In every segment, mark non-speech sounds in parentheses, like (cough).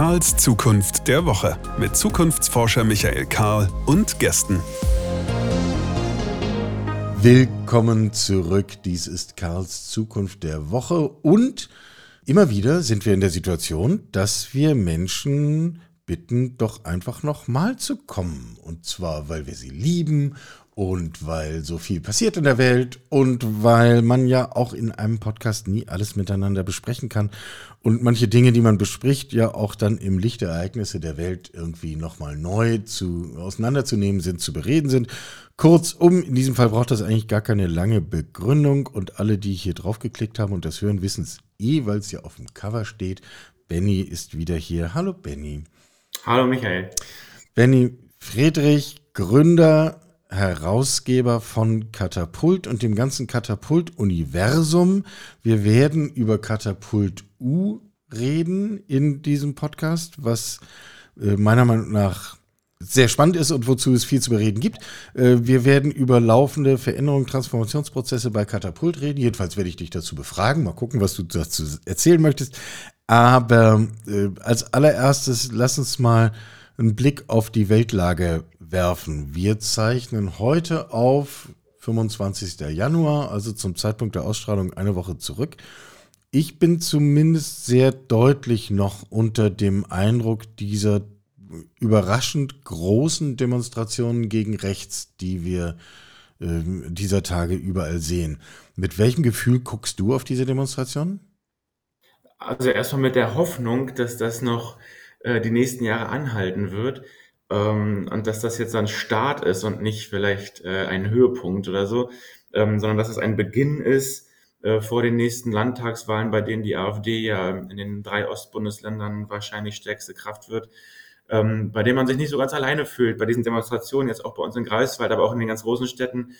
Karls Zukunft der Woche mit Zukunftsforscher Michael Karl und Gästen. Willkommen zurück. Dies ist Karls Zukunft der Woche und immer wieder sind wir in der Situation, dass wir Menschen bitten, doch einfach nochmal zu kommen. Und zwar, weil wir sie lieben und weil so viel passiert in der Welt und weil man ja auch in einem Podcast nie alles miteinander besprechen kann und manche Dinge, die man bespricht, ja auch dann im Licht der Ereignisse der Welt irgendwie nochmal neu zu, auseinanderzunehmen sind, zu bereden sind. Kurzum, in diesem Fall braucht das eigentlich gar keine lange Begründung und alle, die hier drauf geklickt haben und das hören, wissen es eh, weil es ja auf dem Cover steht. Benny ist wieder hier. Hallo Benny. Hallo Michael. Benny Friedrich, Gründer Herausgeber von Katapult und dem ganzen Katapult-Universum. Wir werden über Katapult U reden in diesem Podcast, was äh, meiner Meinung nach sehr spannend ist und wozu es viel zu bereden gibt. Äh, wir werden über laufende Veränderungen, Transformationsprozesse bei Katapult reden. Jedenfalls werde ich dich dazu befragen. Mal gucken, was du dazu erzählen möchtest. Aber äh, als allererstes lass uns mal einen Blick auf die Weltlage werfen. Wir zeichnen heute auf 25. Januar, also zum Zeitpunkt der Ausstrahlung eine Woche zurück. Ich bin zumindest sehr deutlich noch unter dem Eindruck dieser überraschend großen Demonstrationen gegen rechts, die wir äh, dieser Tage überall sehen. Mit welchem Gefühl guckst du auf diese Demonstrationen? Also erstmal mit der Hoffnung, dass das noch äh, die nächsten Jahre anhalten wird. Ähm, und dass das jetzt ein Start ist und nicht vielleicht äh, ein Höhepunkt oder so, ähm, sondern dass es ein Beginn ist äh, vor den nächsten Landtagswahlen, bei denen die AfD ja in den drei Ostbundesländern wahrscheinlich stärkste Kraft wird, ähm, bei dem man sich nicht so ganz alleine fühlt, bei diesen Demonstrationen, jetzt auch bei uns in Greifswald, aber auch in den ganz großen Städten,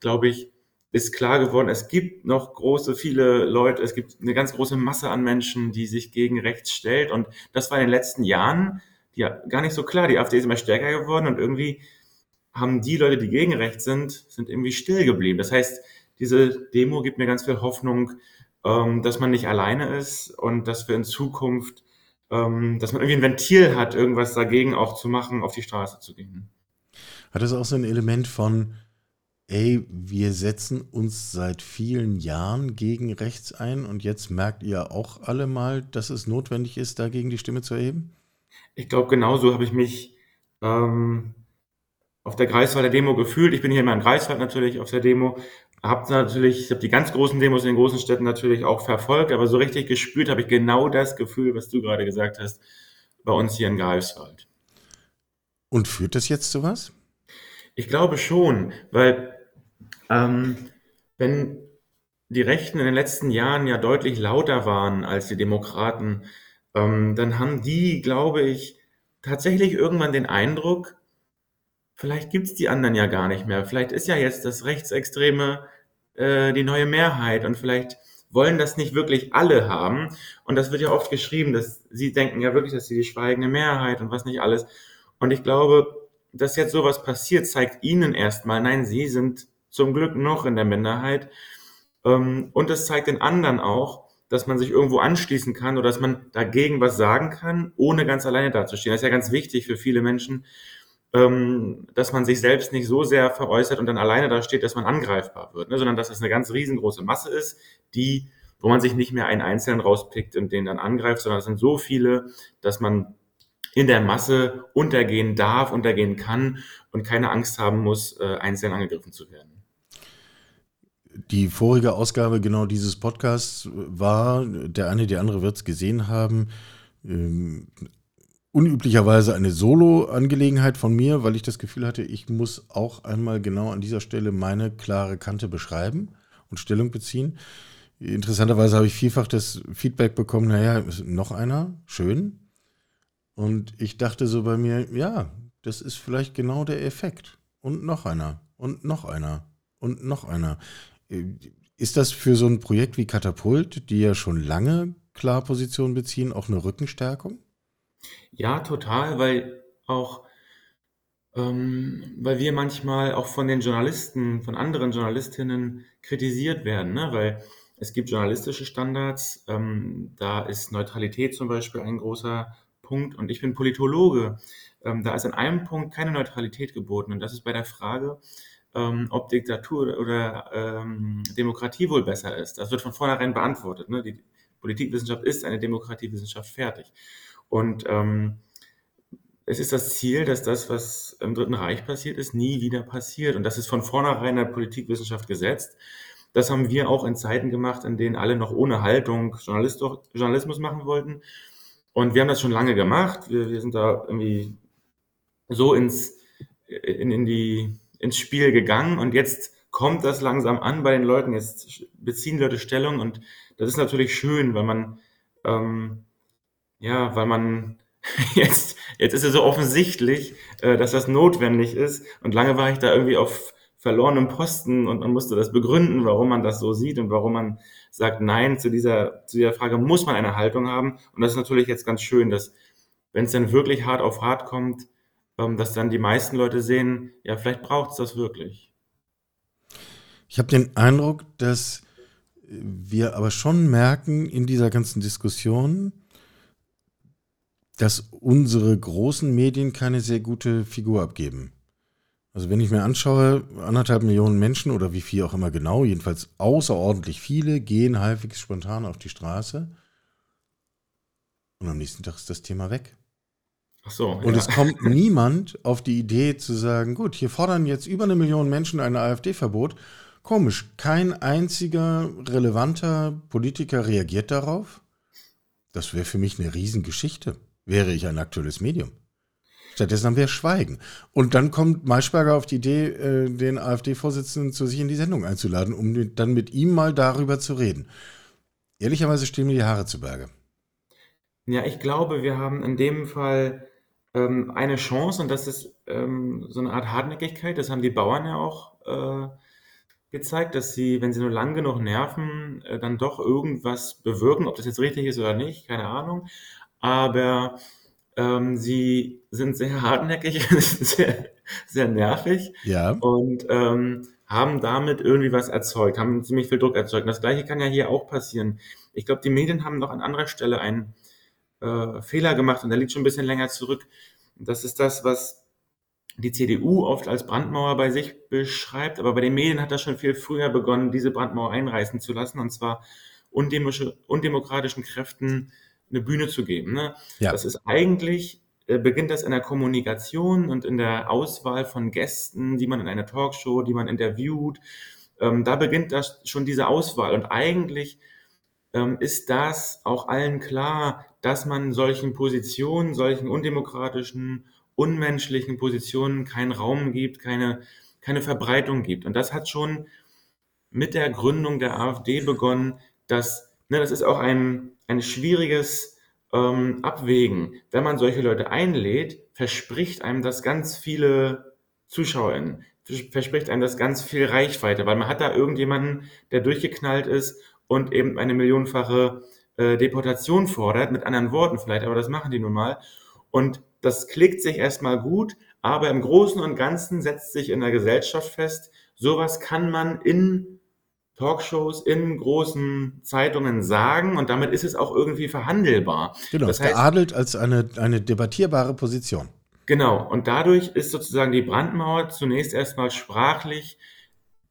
glaube ich, ist klar geworden, es gibt noch große, viele Leute, es gibt eine ganz große Masse an Menschen, die sich gegen rechts stellt. Und das war in den letzten Jahren ja gar nicht so klar. Die AfD ist immer stärker geworden und irgendwie haben die Leute, die gegen rechts sind, sind irgendwie still geblieben. Das heißt, diese Demo gibt mir ganz viel Hoffnung, ähm, dass man nicht alleine ist und dass wir in Zukunft, ähm, dass man irgendwie ein Ventil hat, irgendwas dagegen auch zu machen, auf die Straße zu gehen. Hat das auch so ein Element von, ey, wir setzen uns seit vielen Jahren gegen rechts ein und jetzt merkt ihr auch alle mal, dass es notwendig ist, dagegen die Stimme zu erheben? Ich glaube, genauso habe ich mich ähm, auf der Greifswalder Demo gefühlt. Ich bin hier immer in Greifswald natürlich auf der Demo. Habe natürlich, ich habe die ganz großen Demos in den großen Städten natürlich auch verfolgt, aber so richtig gespürt habe ich genau das Gefühl, was du gerade gesagt hast, bei uns hier in Greifswald. Und führt das jetzt zu was? Ich glaube schon, weil ähm, wenn die Rechten in den letzten Jahren ja deutlich lauter waren als die Demokraten, ähm, dann haben die, glaube ich, tatsächlich irgendwann den Eindruck, vielleicht gibt es die anderen ja gar nicht mehr. Vielleicht ist ja jetzt das Rechtsextreme äh, die neue Mehrheit und vielleicht wollen das nicht wirklich alle haben. Und das wird ja oft geschrieben, dass sie denken ja wirklich, dass sie die schweigende Mehrheit und was nicht alles. Und ich glaube, dass jetzt sowas passiert, zeigt ihnen erstmal, nein, sie sind zum Glück noch in der Minderheit. Ähm, und es zeigt den anderen auch, dass man sich irgendwo anschließen kann oder dass man dagegen was sagen kann, ohne ganz alleine dazustehen. Das ist ja ganz wichtig für viele Menschen, ähm, dass man sich selbst nicht so sehr veräußert und dann alleine da steht, dass man angreifbar wird, ne? sondern dass es eine ganz riesengroße Masse ist, die, wo man sich nicht mehr einen Einzelnen rauspickt und den dann angreift, sondern es sind so viele, dass man in der Masse untergehen darf, untergehen kann und keine Angst haben muss, äh, einzeln angegriffen zu werden. Die vorige Ausgabe genau dieses Podcasts war, der eine, die andere wird es gesehen haben, ähm, unüblicherweise eine Solo-Angelegenheit von mir, weil ich das Gefühl hatte, ich muss auch einmal genau an dieser Stelle meine klare Kante beschreiben und Stellung beziehen. Interessanterweise habe ich vielfach das Feedback bekommen, naja, noch einer, schön. Und ich dachte so bei mir, ja, das ist vielleicht genau der Effekt. Und noch einer, und noch einer, und noch einer. Ist das für so ein Projekt wie Katapult, die ja schon lange klar Position beziehen, auch eine Rückenstärkung? Ja, total, weil auch, ähm, weil wir manchmal auch von den Journalisten, von anderen Journalistinnen kritisiert werden, ne? weil es gibt journalistische Standards, ähm, da ist Neutralität zum Beispiel ein großer Punkt, und ich bin Politologe, ähm, da ist an einem Punkt keine Neutralität geboten, und das ist bei der Frage, ähm, ob Diktatur oder ähm, Demokratie wohl besser ist. Das wird von vornherein beantwortet. Ne? Die Politikwissenschaft ist eine Demokratiewissenschaft fertig. Und ähm, es ist das Ziel, dass das, was im Dritten Reich passiert ist, nie wieder passiert. Und das ist von vornherein in der Politikwissenschaft gesetzt. Das haben wir auch in Zeiten gemacht, in denen alle noch ohne Haltung Journalismus machen wollten. Und wir haben das schon lange gemacht. Wir, wir sind da irgendwie so ins, in, in die, ins Spiel gegangen und jetzt kommt das langsam an bei den Leuten. Jetzt beziehen Leute Stellung und das ist natürlich schön, weil man, ähm, ja, weil man (laughs) jetzt, jetzt ist es so offensichtlich, äh, dass das notwendig ist. Und lange war ich da irgendwie auf verlorenem Posten und man musste das begründen, warum man das so sieht und warum man sagt, nein, zu dieser, zu dieser Frage muss man eine Haltung haben. Und das ist natürlich jetzt ganz schön, dass, wenn es dann wirklich hart auf hart kommt, ähm, dass dann die meisten Leute sehen, ja, vielleicht braucht es das wirklich. Ich habe den Eindruck, dass wir aber schon merken in dieser ganzen Diskussion, dass unsere großen Medien keine sehr gute Figur abgeben. Also wenn ich mir anschaue, anderthalb Millionen Menschen oder wie viel auch immer genau, jedenfalls außerordentlich viele, gehen halbwegs spontan auf die Straße und am nächsten Tag ist das Thema weg. Ach so. Und ja. es kommt niemand auf die Idee zu sagen, gut, hier fordern jetzt über eine Million Menschen ein AfD-Verbot. Komisch, kein einziger relevanter Politiker reagiert darauf. Das wäre für mich eine Riesengeschichte wäre ich ein aktuelles Medium. Stattdessen haben wir Schweigen. Und dann kommt Maischberger auf die Idee, äh, den AfD-Vorsitzenden zu sich in die Sendung einzuladen, um dann mit ihm mal darüber zu reden. Ehrlicherweise stehen mir die Haare zu Berge. Ja, ich glaube, wir haben in dem Fall ähm, eine Chance und das ist ähm, so eine Art Hartnäckigkeit. Das haben die Bauern ja auch äh, gezeigt, dass sie, wenn sie nur lang genug nerven, äh, dann doch irgendwas bewirken. Ob das jetzt richtig ist oder nicht, keine Ahnung aber ähm, sie sind sehr (laughs) hartnäckig, sehr, sehr nervig ja. und ähm, haben damit irgendwie was erzeugt, haben ziemlich viel Druck erzeugt. Und das gleiche kann ja hier auch passieren. Ich glaube, die Medien haben noch an anderer Stelle einen äh, Fehler gemacht und der liegt schon ein bisschen länger zurück. Das ist das, was die CDU oft als Brandmauer bei sich beschreibt, aber bei den Medien hat das schon viel früher begonnen, diese Brandmauer einreißen zu lassen, und zwar undemokratischen Kräften eine Bühne zu geben. Ne? Ja. Das ist eigentlich, äh, beginnt das in der Kommunikation und in der Auswahl von Gästen, die man in einer Talkshow, die man interviewt. Ähm, da beginnt das schon diese Auswahl. Und eigentlich ähm, ist das auch allen klar, dass man solchen Positionen, solchen undemokratischen, unmenschlichen Positionen keinen Raum gibt, keine, keine Verbreitung gibt. Und das hat schon mit der Gründung der AfD begonnen, dass, ne, das ist auch ein, ein schwieriges ähm, Abwägen. Wenn man solche Leute einlädt, verspricht einem das ganz viele ZuschauerInnen, verspricht einem das ganz viel Reichweite, weil man hat da irgendjemanden, der durchgeknallt ist und eben eine millionenfache äh, Deportation fordert, mit anderen Worten vielleicht, aber das machen die nun mal. Und das klickt sich erstmal gut, aber im Großen und Ganzen setzt sich in der Gesellschaft fest, sowas kann man in Talkshows in großen Zeitungen sagen und damit ist es auch irgendwie verhandelbar. Genau, das heißt, geadelt als eine, eine debattierbare Position. Genau, und dadurch ist sozusagen die Brandmauer zunächst erstmal sprachlich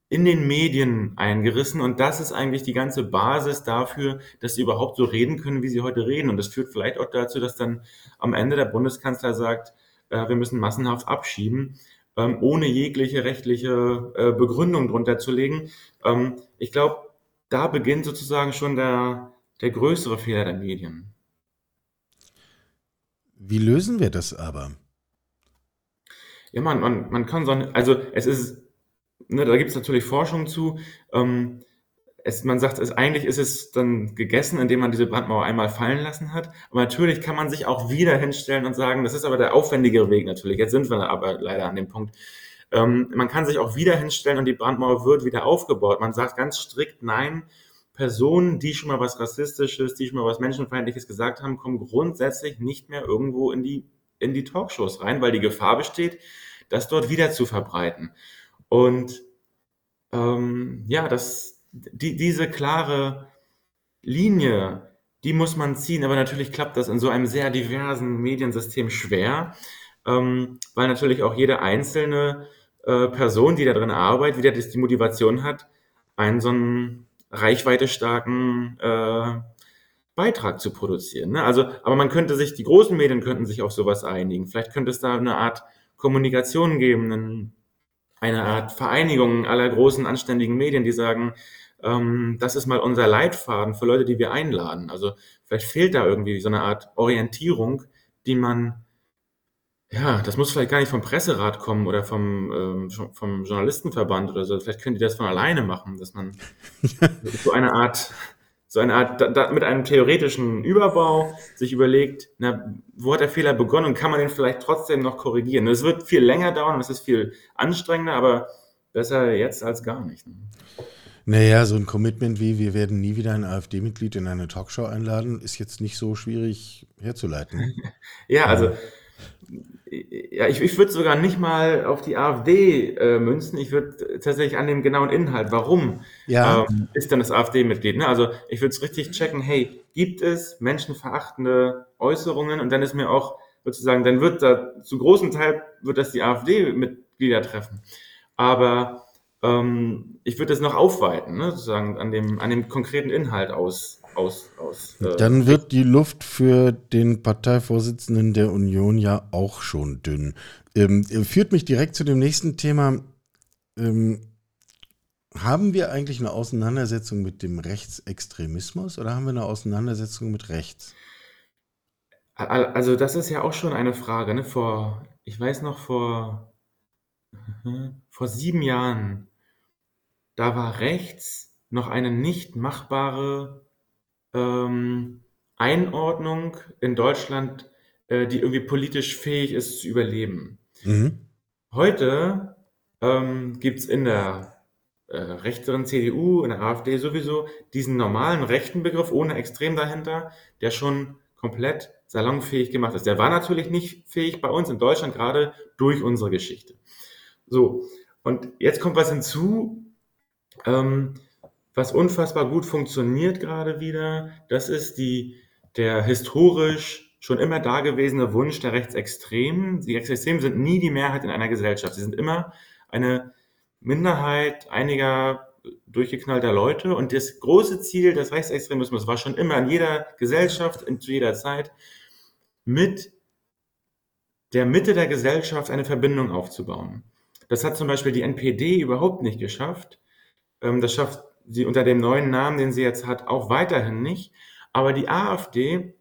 in den Medien eingerissen und das ist eigentlich die ganze Basis dafür, dass sie überhaupt so reden können, wie sie heute reden. Und das führt vielleicht auch dazu, dass dann am Ende der Bundeskanzler sagt, äh, wir müssen massenhaft abschieben ähm, ohne jegliche rechtliche äh, Begründung drunter zu legen. Ähm, ich glaube, da beginnt sozusagen schon der, der größere Fehler der Medien. Wie lösen wir das aber? Ja, man, man, man kann so, also es ist, ne, da gibt es natürlich Forschung zu. Ähm, es, man sagt, es, eigentlich ist es dann gegessen, indem man diese Brandmauer einmal fallen lassen hat. Aber natürlich kann man sich auch wieder hinstellen und sagen, das ist aber der aufwendigere Weg natürlich. Jetzt sind wir aber leider an dem Punkt. Ähm, man kann sich auch wieder hinstellen und die Brandmauer wird wieder aufgebaut. Man sagt ganz strikt, nein, Personen, die schon mal was Rassistisches, die schon mal was Menschenfeindliches gesagt haben, kommen grundsätzlich nicht mehr irgendwo in die, in die Talkshows rein, weil die Gefahr besteht, das dort wieder zu verbreiten. Und ähm, ja, das, die, diese klare Linie, die muss man ziehen, aber natürlich klappt das in so einem sehr diversen Mediensystem schwer, ähm, weil natürlich auch jede einzelne äh, Person, die da drin arbeitet, wieder die Motivation hat, einen so einen reichweitestarken äh, Beitrag zu produzieren. Ne? Also, aber man könnte sich, die großen Medien könnten sich auf sowas einigen. Vielleicht könnte es da eine Art Kommunikation geben, eine Art Vereinigung aller großen anständigen Medien, die sagen, ähm, das ist mal unser Leitfaden für Leute, die wir einladen. Also vielleicht fehlt da irgendwie so eine Art Orientierung, die man ja, das muss vielleicht gar nicht vom Presserat kommen oder vom, ähm, vom Journalistenverband oder so. Vielleicht können die das von alleine machen, dass man (laughs) so eine Art, so eine Art, da, da, mit einem theoretischen Überbau sich überlegt, na, wo hat der Fehler begonnen und kann man den vielleicht trotzdem noch korrigieren? Es wird viel länger dauern, es ist viel anstrengender, aber besser jetzt als gar nicht. Ne? Naja, so ein Commitment wie wir werden nie wieder ein AfD-Mitglied in eine Talkshow einladen, ist jetzt nicht so schwierig herzuleiten. (laughs) ja, also ja, ich, ich würde sogar nicht mal auf die AfD äh, münzen. Ich würde tatsächlich an dem genauen Inhalt, warum ja. ähm, ist denn das AfD-Mitglied? Ne? Also ich würde es richtig checken, hey, gibt es menschenverachtende Äußerungen? Und dann ist mir auch sozusagen, dann wird da zu großem Teil wird das die AfD-Mitglieder treffen. Aber ähm, ich würde das noch aufweiten, ne? sozusagen an dem, an dem konkreten Inhalt aus, aus, aus äh, Dann wird die Luft für den Parteivorsitzenden der Union ja auch schon dünn. Ähm, führt mich direkt zu dem nächsten Thema. Ähm, haben wir eigentlich eine Auseinandersetzung mit dem Rechtsextremismus oder haben wir eine Auseinandersetzung mit rechts? Also das ist ja auch schon eine Frage. Ne? Vor, ich weiß noch, vor, vor sieben Jahren, da war rechts noch eine nicht machbare ähm, Einordnung in Deutschland, äh, die irgendwie politisch fähig ist zu überleben. Mhm. Heute ähm, gibt es in der äh, rechteren CDU, in der AfD sowieso diesen normalen rechten Begriff ohne Extrem dahinter, der schon komplett salonfähig gemacht ist. Der war natürlich nicht fähig bei uns in Deutschland, gerade durch unsere Geschichte. So, und jetzt kommt was hinzu, ähm, was unfassbar gut funktioniert gerade wieder, das ist die, der historisch schon immer dagewesene Wunsch der Rechtsextremen. Die Rechtsextremen sind nie die Mehrheit in einer Gesellschaft. Sie sind immer eine Minderheit einiger durchgeknallter Leute. Und das große Ziel des Rechtsextremismus war schon immer in jeder Gesellschaft, in, zu jeder Zeit, mit der Mitte der Gesellschaft eine Verbindung aufzubauen. Das hat zum Beispiel die NPD überhaupt nicht geschafft. Ähm, das schafft sie unter dem neuen Namen, den sie jetzt hat, auch weiterhin nicht. Aber die AfD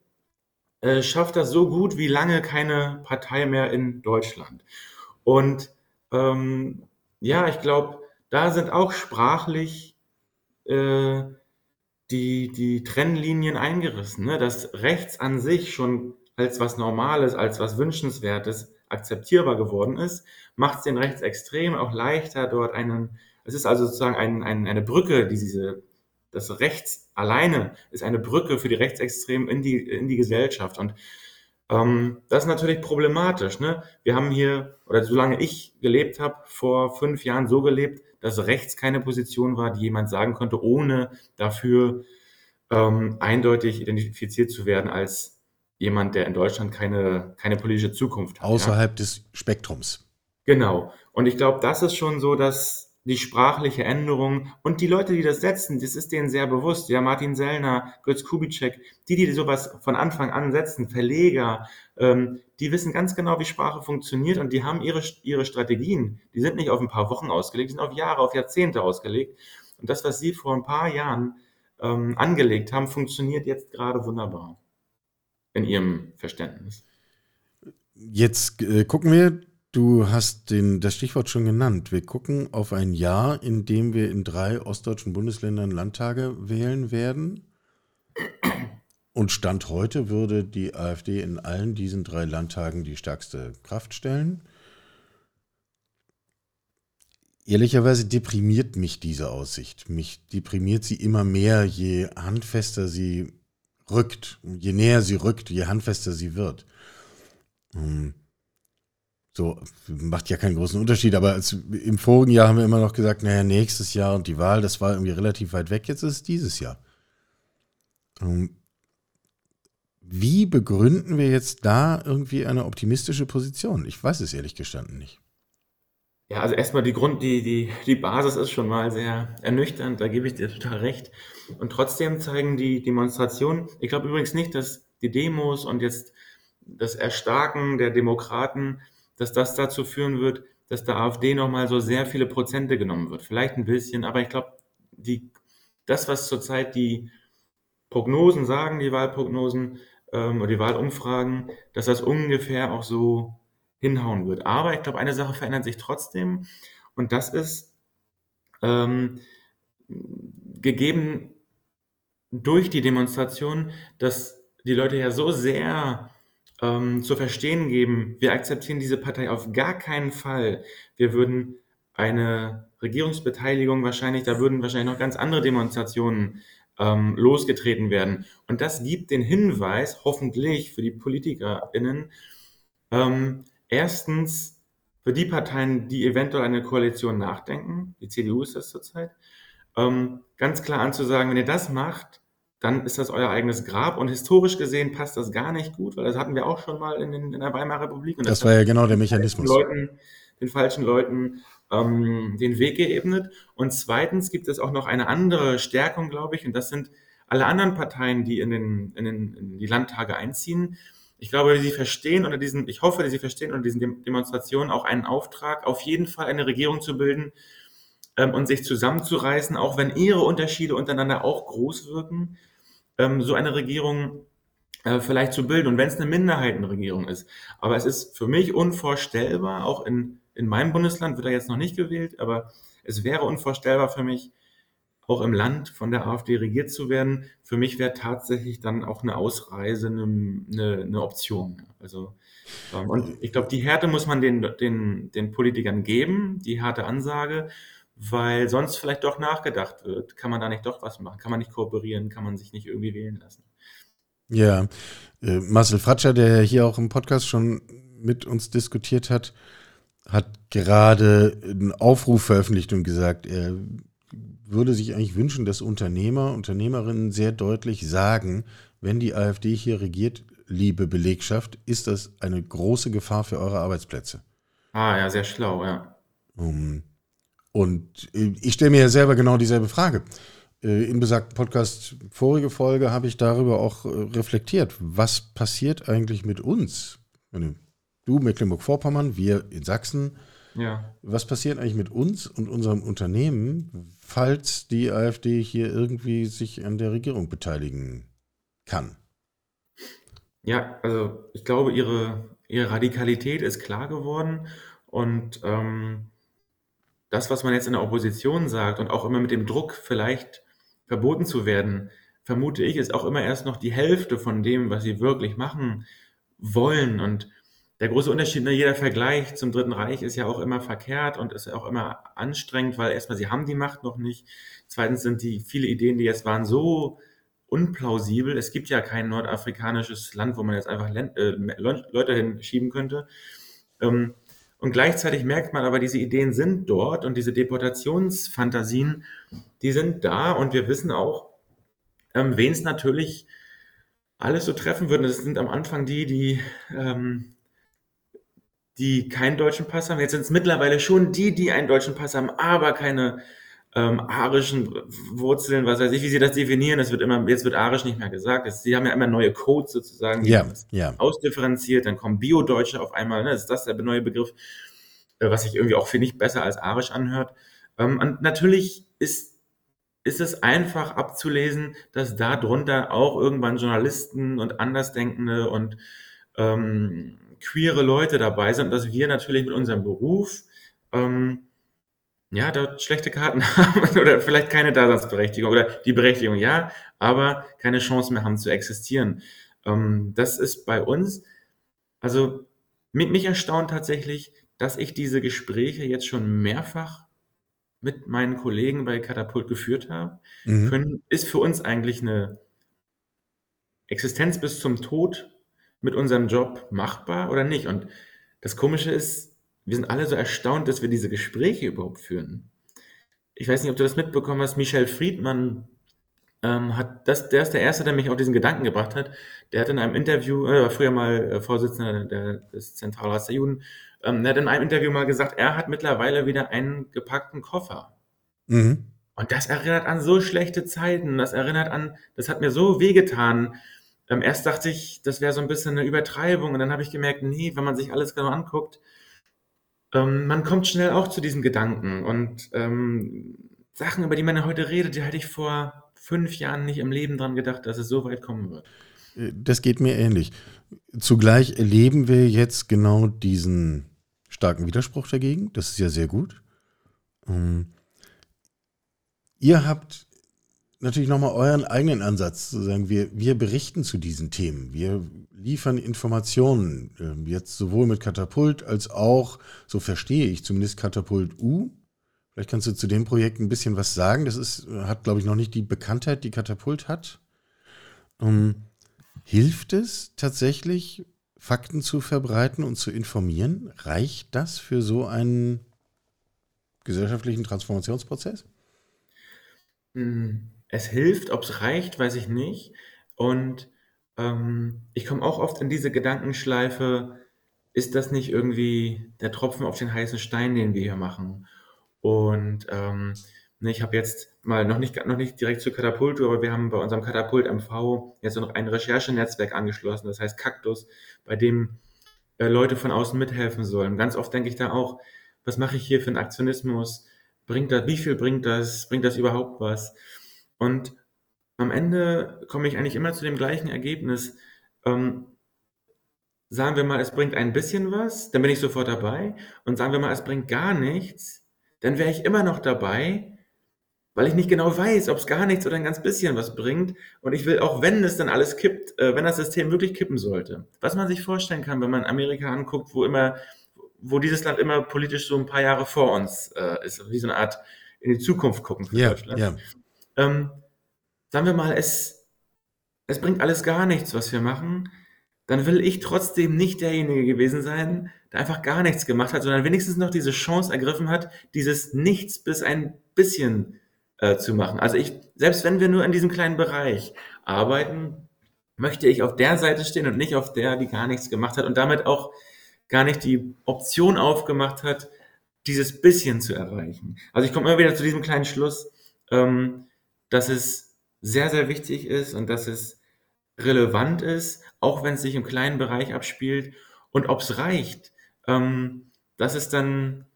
äh, schafft das so gut wie lange keine Partei mehr in Deutschland. Und ähm, ja, ich glaube, da sind auch sprachlich äh, die, die Trennlinien eingerissen. Ne? Dass rechts an sich schon als was Normales, als was Wünschenswertes akzeptierbar geworden ist, macht es den Rechtsextremen auch leichter, dort einen es ist also sozusagen ein, ein, eine Brücke, die diese, das Rechts alleine ist eine Brücke für die Rechtsextremen in die, in die Gesellschaft. Und ähm, das ist natürlich problematisch. Ne? Wir haben hier, oder solange ich gelebt habe, vor fünf Jahren so gelebt, dass rechts keine Position war, die jemand sagen konnte, ohne dafür ähm, eindeutig identifiziert zu werden als jemand, der in Deutschland keine, keine politische Zukunft hat. Außerhalb ja? des Spektrums. Genau. Und ich glaube, das ist schon so, dass die sprachliche Änderung und die Leute, die das setzen, das ist denen sehr bewusst. Ja, Martin Sellner, Götz Kubitschek, die, die sowas von Anfang an setzen, Verleger, ähm, die wissen ganz genau, wie Sprache funktioniert und die haben ihre, ihre Strategien. Die sind nicht auf ein paar Wochen ausgelegt, die sind auf Jahre, auf Jahrzehnte ausgelegt. Und das, was sie vor ein paar Jahren ähm, angelegt haben, funktioniert jetzt gerade wunderbar in ihrem Verständnis. Jetzt äh, gucken wir Du hast den, das Stichwort schon genannt. Wir gucken auf ein Jahr, in dem wir in drei ostdeutschen Bundesländern Landtage wählen werden. Und Stand heute würde die AfD in allen diesen drei Landtagen die stärkste Kraft stellen. Ehrlicherweise deprimiert mich diese Aussicht. Mich deprimiert sie immer mehr, je handfester sie rückt. Je näher sie rückt, je handfester sie wird. Hm. So, macht ja keinen großen Unterschied, aber als, im vorigen Jahr haben wir immer noch gesagt, naja, nächstes Jahr und die Wahl, das war irgendwie relativ weit weg, jetzt ist es dieses Jahr. Ähm, Wie begründen wir jetzt da irgendwie eine optimistische Position? Ich weiß es ehrlich gestanden nicht. Ja, also erstmal die Grund, die, die, die Basis ist schon mal sehr ernüchternd, da gebe ich dir total recht. Und trotzdem zeigen die Demonstrationen, ich glaube übrigens nicht, dass die Demos und jetzt das Erstarken der Demokraten, dass das dazu führen wird, dass der AfD nochmal so sehr viele Prozente genommen wird. Vielleicht ein bisschen, aber ich glaube, die, das, was zurzeit die Prognosen sagen, die Wahlprognosen ähm, oder die Wahlumfragen, dass das ungefähr auch so hinhauen wird. Aber ich glaube, eine Sache verändert sich trotzdem und das ist ähm, gegeben durch die Demonstration, dass die Leute ja so sehr ähm, zu verstehen geben, wir akzeptieren diese Partei auf gar keinen Fall. Wir würden eine Regierungsbeteiligung wahrscheinlich, da würden wahrscheinlich noch ganz andere Demonstrationen ähm, losgetreten werden. Und das gibt den Hinweis, hoffentlich für die PolitikerInnen, ähm, erstens für die Parteien, die eventuell eine Koalition nachdenken, die CDU ist das zurzeit, ähm, ganz klar anzusagen, wenn ihr das macht, dann ist das euer eigenes Grab. Und historisch gesehen passt das gar nicht gut, weil das hatten wir auch schon mal in, den, in der Weimarer Republik. Und das, das war ja genau der Mechanismus. Den, Leuten, den falschen Leuten ähm, den Weg geebnet. Und zweitens gibt es auch noch eine andere Stärkung, glaube ich, und das sind alle anderen Parteien, die in, den, in, den, in die Landtage einziehen. Ich glaube, sie verstehen unter diesen, ich hoffe, sie verstehen unter diesen Demonstrationen auch einen Auftrag, auf jeden Fall eine Regierung zu bilden ähm, und sich zusammenzureißen, auch wenn ihre Unterschiede untereinander auch groß wirken, ähm, so eine Regierung äh, vielleicht zu bilden. Und wenn es eine Minderheitenregierung ist. Aber es ist für mich unvorstellbar, auch in in meinem Bundesland wird er jetzt noch nicht gewählt, aber es wäre unvorstellbar für mich, auch im Land von der AfD regiert zu werden. Für mich wäre tatsächlich dann auch eine Ausreise eine, eine, eine Option. Also, ähm, und ich glaube, die Härte muss man den, den, den Politikern geben, die harte Ansage, weil sonst vielleicht doch nachgedacht wird. Kann man da nicht doch was machen? Kann man nicht kooperieren? Kann man sich nicht irgendwie wählen lassen? Ja, äh, Marcel Fratscher, der hier auch im Podcast schon mit uns diskutiert hat, hat gerade einen Aufruf veröffentlicht und gesagt, er würde sich eigentlich wünschen, dass Unternehmer, Unternehmerinnen sehr deutlich sagen, wenn die AfD hier regiert, liebe Belegschaft, ist das eine große Gefahr für eure Arbeitsplätze. Ah, ja, sehr schlau, ja. Und ich stelle mir ja selber genau dieselbe Frage. Äh, Im besagten Podcast, vorige Folge, habe ich darüber auch äh, reflektiert. Was passiert eigentlich mit uns? Du Mecklenburg-Vorpommern, wir in Sachsen. Ja. Was passiert eigentlich mit uns und unserem Unternehmen, falls die AfD hier irgendwie sich an der Regierung beteiligen kann? Ja, also ich glaube, ihre, ihre Radikalität ist klar geworden und ähm, das, was man jetzt in der Opposition sagt und auch immer mit dem Druck vielleicht verboten zu werden, vermute ich, ist auch immer erst noch die Hälfte von dem, was sie wirklich machen wollen und der große Unterschied, ne, jeder Vergleich zum Dritten Reich ist ja auch immer verkehrt und ist auch immer anstrengend, weil erstmal sie haben die Macht noch nicht. Zweitens sind die viele Ideen, die jetzt waren, so unplausibel. Es gibt ja kein nordafrikanisches Land, wo man jetzt einfach äh, Leute hinschieben könnte. Ähm, und gleichzeitig merkt man aber, diese Ideen sind dort und diese Deportationsfantasien, die sind da und wir wissen auch, ähm, wen es natürlich alles so treffen würde. Das sind am Anfang die, die ähm, die keinen deutschen Pass haben. Jetzt sind es mittlerweile schon die, die einen deutschen Pass haben, aber keine ähm, arischen Wurzeln, was weiß ich, wie sie das definieren. Es wird immer, jetzt wird arisch nicht mehr gesagt. Es, sie haben ja immer neue Codes sozusagen, die ja, ja. ausdifferenziert. Dann kommen Bio-Deutsche auf einmal. Ne? Ist das der neue Begriff, äh, was sich irgendwie auch finde ich besser als arisch anhört. Ähm, und natürlich ist ist es einfach abzulesen, dass da drunter auch irgendwann Journalisten und Andersdenkende und ähm, queere Leute dabei sind, dass wir natürlich mit unserem Beruf ähm, ja, dort schlechte Karten (laughs) haben oder vielleicht keine Daseinsberechtigung oder die Berechtigung ja, aber keine Chance mehr haben zu existieren. Ähm, das ist bei uns, also mich, mich erstaunt tatsächlich, dass ich diese Gespräche jetzt schon mehrfach mit meinen Kollegen bei Katapult geführt habe. Mhm. Können, ist für uns eigentlich eine Existenz bis zum Tod mit unserem Job machbar oder nicht? Und das Komische ist, wir sind alle so erstaunt, dass wir diese Gespräche überhaupt führen. Ich weiß nicht, ob du das mitbekommen hast. Michel Friedmann ähm, hat das, der ist der Erste, der mich auf diesen Gedanken gebracht hat. Der hat in einem Interview, äh, war früher mal äh, Vorsitzender der, des Zentralrats der Juden, ähm, der hat in einem Interview mal gesagt, er hat mittlerweile wieder einen gepackten Koffer. Mhm. Und das erinnert an so schlechte Zeiten. Das erinnert an, das hat mir so wehgetan. Ähm, erst dachte ich, das wäre so ein bisschen eine Übertreibung. Und dann habe ich gemerkt, nee, wenn man sich alles genau anguckt, ähm, man kommt schnell auch zu diesen Gedanken. Und ähm, Sachen, über die man heute redet, die hätte ich vor fünf Jahren nicht im Leben dran gedacht, dass es so weit kommen wird. Äh, das geht mir ähnlich. Zugleich erleben wir jetzt genau diesen starken Widerspruch dagegen. Das ist ja sehr gut. Ähm, ihr habt natürlich nochmal euren eigenen Ansatz, zu sagen, wir, wir berichten zu diesen Themen. Wir liefern Informationen, äh, jetzt sowohl mit Katapult als auch, so verstehe ich zumindest Katapult U. Vielleicht kannst du zu dem Projekt ein bisschen was sagen. Das ist, hat, glaube ich, noch nicht die Bekanntheit, die Katapult hat. Ähm, hilft es tatsächlich, Fakten zu verbreiten und zu informieren? Reicht das für so einen gesellschaftlichen Transformationsprozess? Hm, es hilft, ob es reicht, weiß ich nicht. Und ähm, ich komme auch oft in diese Gedankenschleife, ist das nicht irgendwie der Tropfen auf den heißen Stein, den wir hier machen? Und ähm, ne, ich habe jetzt mal noch nicht, noch nicht direkt zur Katapultur, aber wir haben bei unserem Katapult MV jetzt noch ein Recherchenetzwerk angeschlossen, das heißt Kaktus, bei dem äh, Leute von außen mithelfen sollen. Ganz oft denke ich da auch, was mache ich hier für einen Aktionismus? Bringt das, wie viel bringt das? Bringt das überhaupt was? Und am Ende komme ich eigentlich immer zu dem gleichen Ergebnis. Ähm, sagen wir mal, es bringt ein bisschen was, dann bin ich sofort dabei. Und sagen wir mal, es bringt gar nichts, dann wäre ich immer noch dabei, weil ich nicht genau weiß, ob es gar nichts oder ein ganz bisschen was bringt. Und ich will auch, wenn es dann alles kippt, äh, wenn das System wirklich kippen sollte. Was man sich vorstellen kann, wenn man Amerika anguckt, wo immer, wo dieses Land immer politisch so ein paar Jahre vor uns äh, ist, wie so eine Art in die Zukunft gucken für Ja, Deutschland. ja. Ähm, sagen wir mal, es, es bringt alles gar nichts, was wir machen, dann will ich trotzdem nicht derjenige gewesen sein, der einfach gar nichts gemacht hat, sondern wenigstens noch diese Chance ergriffen hat, dieses Nichts bis ein bisschen äh, zu machen. Also ich, selbst wenn wir nur in diesem kleinen Bereich arbeiten, möchte ich auf der Seite stehen und nicht auf der, die gar nichts gemacht hat und damit auch gar nicht die Option aufgemacht hat, dieses bisschen zu erreichen. Also ich komme immer wieder zu diesem kleinen Schluss, ähm, dass es sehr, sehr wichtig ist und dass es relevant ist, auch wenn es sich im kleinen Bereich abspielt. Und ob es reicht, ähm, das ist dann,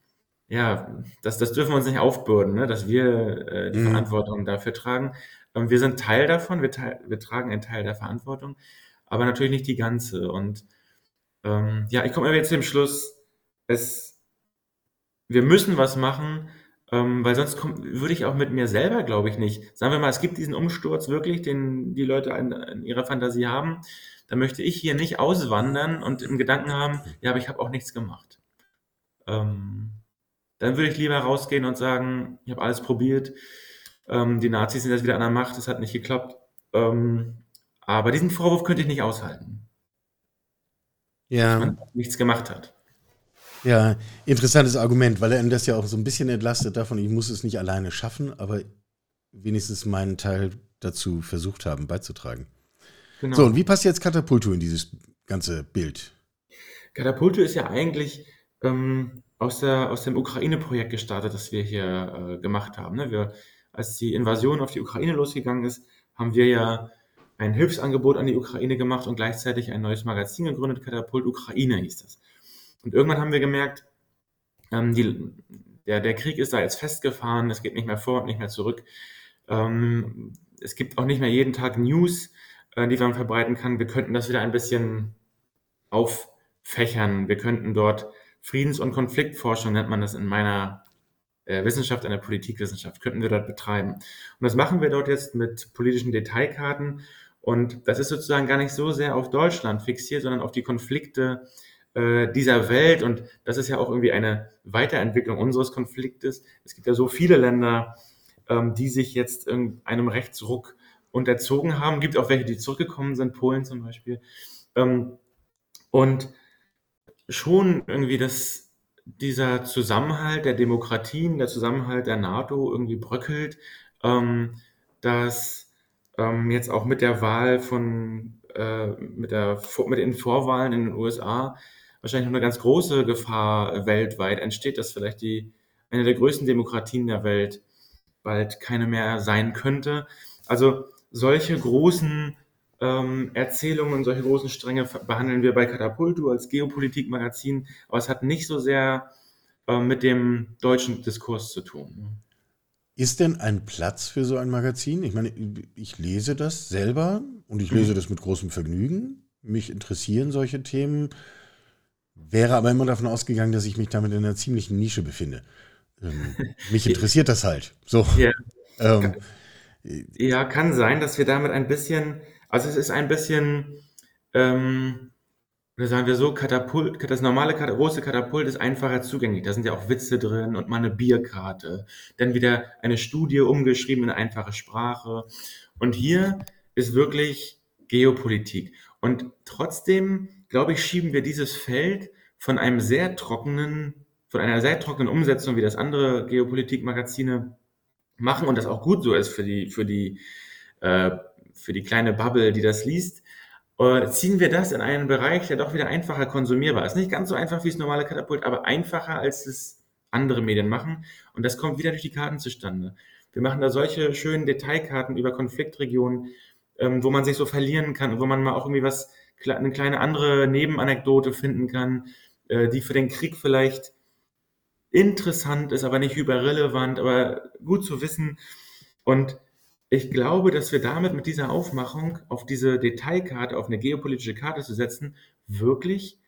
ja, das, das dürfen wir uns nicht aufbürden, ne? dass wir äh, die Mhm. Verantwortung dafür tragen. Ähm, wir sind Teil davon, wir, teil, wir tragen einen Teil der Verantwortung, aber natürlich nicht die ganze. Und ähm, ja, ich komme immer wieder zu dem Schluss, es, wir müssen was machen, ähm, weil sonst komm, würde ich auch mit mir selber, glaube ich, nicht. Sagen wir mal, es gibt diesen Umsturz wirklich, den die Leute in, in ihrer Fantasie haben. Da möchte ich hier nicht auswandern und im Gedanken haben, ja, aber ich habe auch nichts gemacht. Ähm, dann würde ich lieber rausgehen und sagen, ich habe alles probiert. Ähm, die Nazis sind jetzt wieder an der Macht, es hat nicht geklappt. Ähm, aber diesen Vorwurf könnte ich nicht aushalten, dass Ja, man nichts gemacht hat. Ja, interessantes Argument, weil er das ja auch so ein bisschen entlastet davon, ich muss es nicht alleine schaffen, aber wenigstens meinen Teil dazu versucht haben beizutragen. Genau. So, und wie passt jetzt Katapultu in dieses ganze Bild? Katapultu ist ja eigentlich ähm, aus, der, aus dem Ukraine-Projekt gestartet, das wir hier äh, gemacht haben. Ne? Wir, als die Invasion auf die Ukraine losgegangen ist, haben wir ja ein Hilfsangebot an die Ukraine gemacht und gleichzeitig ein neues Magazin gegründet, Katapult Ukraine hieß das. Und irgendwann haben wir gemerkt, ähm, die, der, der Krieg ist da jetzt festgefahren, es geht nicht mehr vor und nicht mehr zurück. Ähm, es gibt auch nicht mehr jeden Tag News, äh, die man verbreiten kann. Wir könnten das wieder ein bisschen auffächern. Wir könnten dort Friedens- und Konfliktforschung, nennt man das in meiner äh, Wissenschaft, in der Politikwissenschaft, könnten wir dort betreiben. Und das machen wir dort jetzt mit politischen Detailkarten. Und das ist sozusagen gar nicht so sehr auf Deutschland fixiert, sondern auf die Konflikte äh, dieser Welt. Und das ist ja auch irgendwie eine Weiterentwicklung unseres Konfliktes. Es gibt ja so viele Länder, ähm, die sich jetzt einem Rechtsruck unterzogen haben. Gibt auch welche, die zurückgekommen sind, Polen zum Beispiel. Ähm, und schon irgendwie das, dieser Zusammenhalt der Demokratien, der Zusammenhalt der NATO irgendwie bröckelt, ähm, dass ähm, jetzt auch mit der Wahl von, äh, mit, der, mit den Vorwahlen in den USA wahrscheinlich noch eine ganz große Gefahr weltweit entsteht, dass vielleicht die, eine der größten Demokratien der Welt bald keine mehr sein könnte. Also solche großen ähm, Erzählungen, solche großen Stränge behandeln wir bei Katapultu als Geopolitikmagazin, aber es hat nicht so sehr äh, mit dem deutschen Diskurs zu tun. Ist denn ein Platz für so ein Magazin? Ich meine, ich lese das selber und ich lese mhm. das mit großem Vergnügen. Mich interessieren solche Themen, wäre aber immer davon ausgegangen, dass ich mich damit in einer ziemlichen Nische befinde. Ähm, mich (laughs) interessiert das halt. So. Ja. Ähm, ja, kann sein, dass wir damit ein bisschen, also es ist ein bisschen, ähm, sagen wir so, Katapult, das normale große Katapult ist einfacher zugänglich. Da sind ja auch Witze drin und mal eine Bierkarte. Dann wieder eine Studie umgeschrieben in einfache Sprache. Und hier ist wirklich Geopolitik. Und trotzdem, glaube ich, schieben wir dieses Feld von einem sehr trockenen, von einer sehr trockenen Umsetzung, wie das andere Geopolitikmagazine machen und das auch gut so ist für die, für die, äh, für die kleine Bubble, die das liest, äh, ziehen wir das in einen Bereich, der doch wieder einfacher konsumierbar ist. Nicht ganz so einfach wie das normale Katapult, aber einfacher, als es andere Medien machen. Und das kommt wieder durch die Karten zustande. Wir machen da solche schönen Detailkarten über Konfliktregionen, ähm, wo man sich so verlieren kann und wo man mal auch irgendwie was, eine kleine andere Nebenanekdote finden kann, äh, die für den Krieg vielleicht interessant ist, aber nicht überrelevant, aber gut zu wissen. Und ich glaube, dass wir damit mit dieser Aufmachung auf diese Detailkarte, auf eine geopolitische Karte zu setzen, wirklich,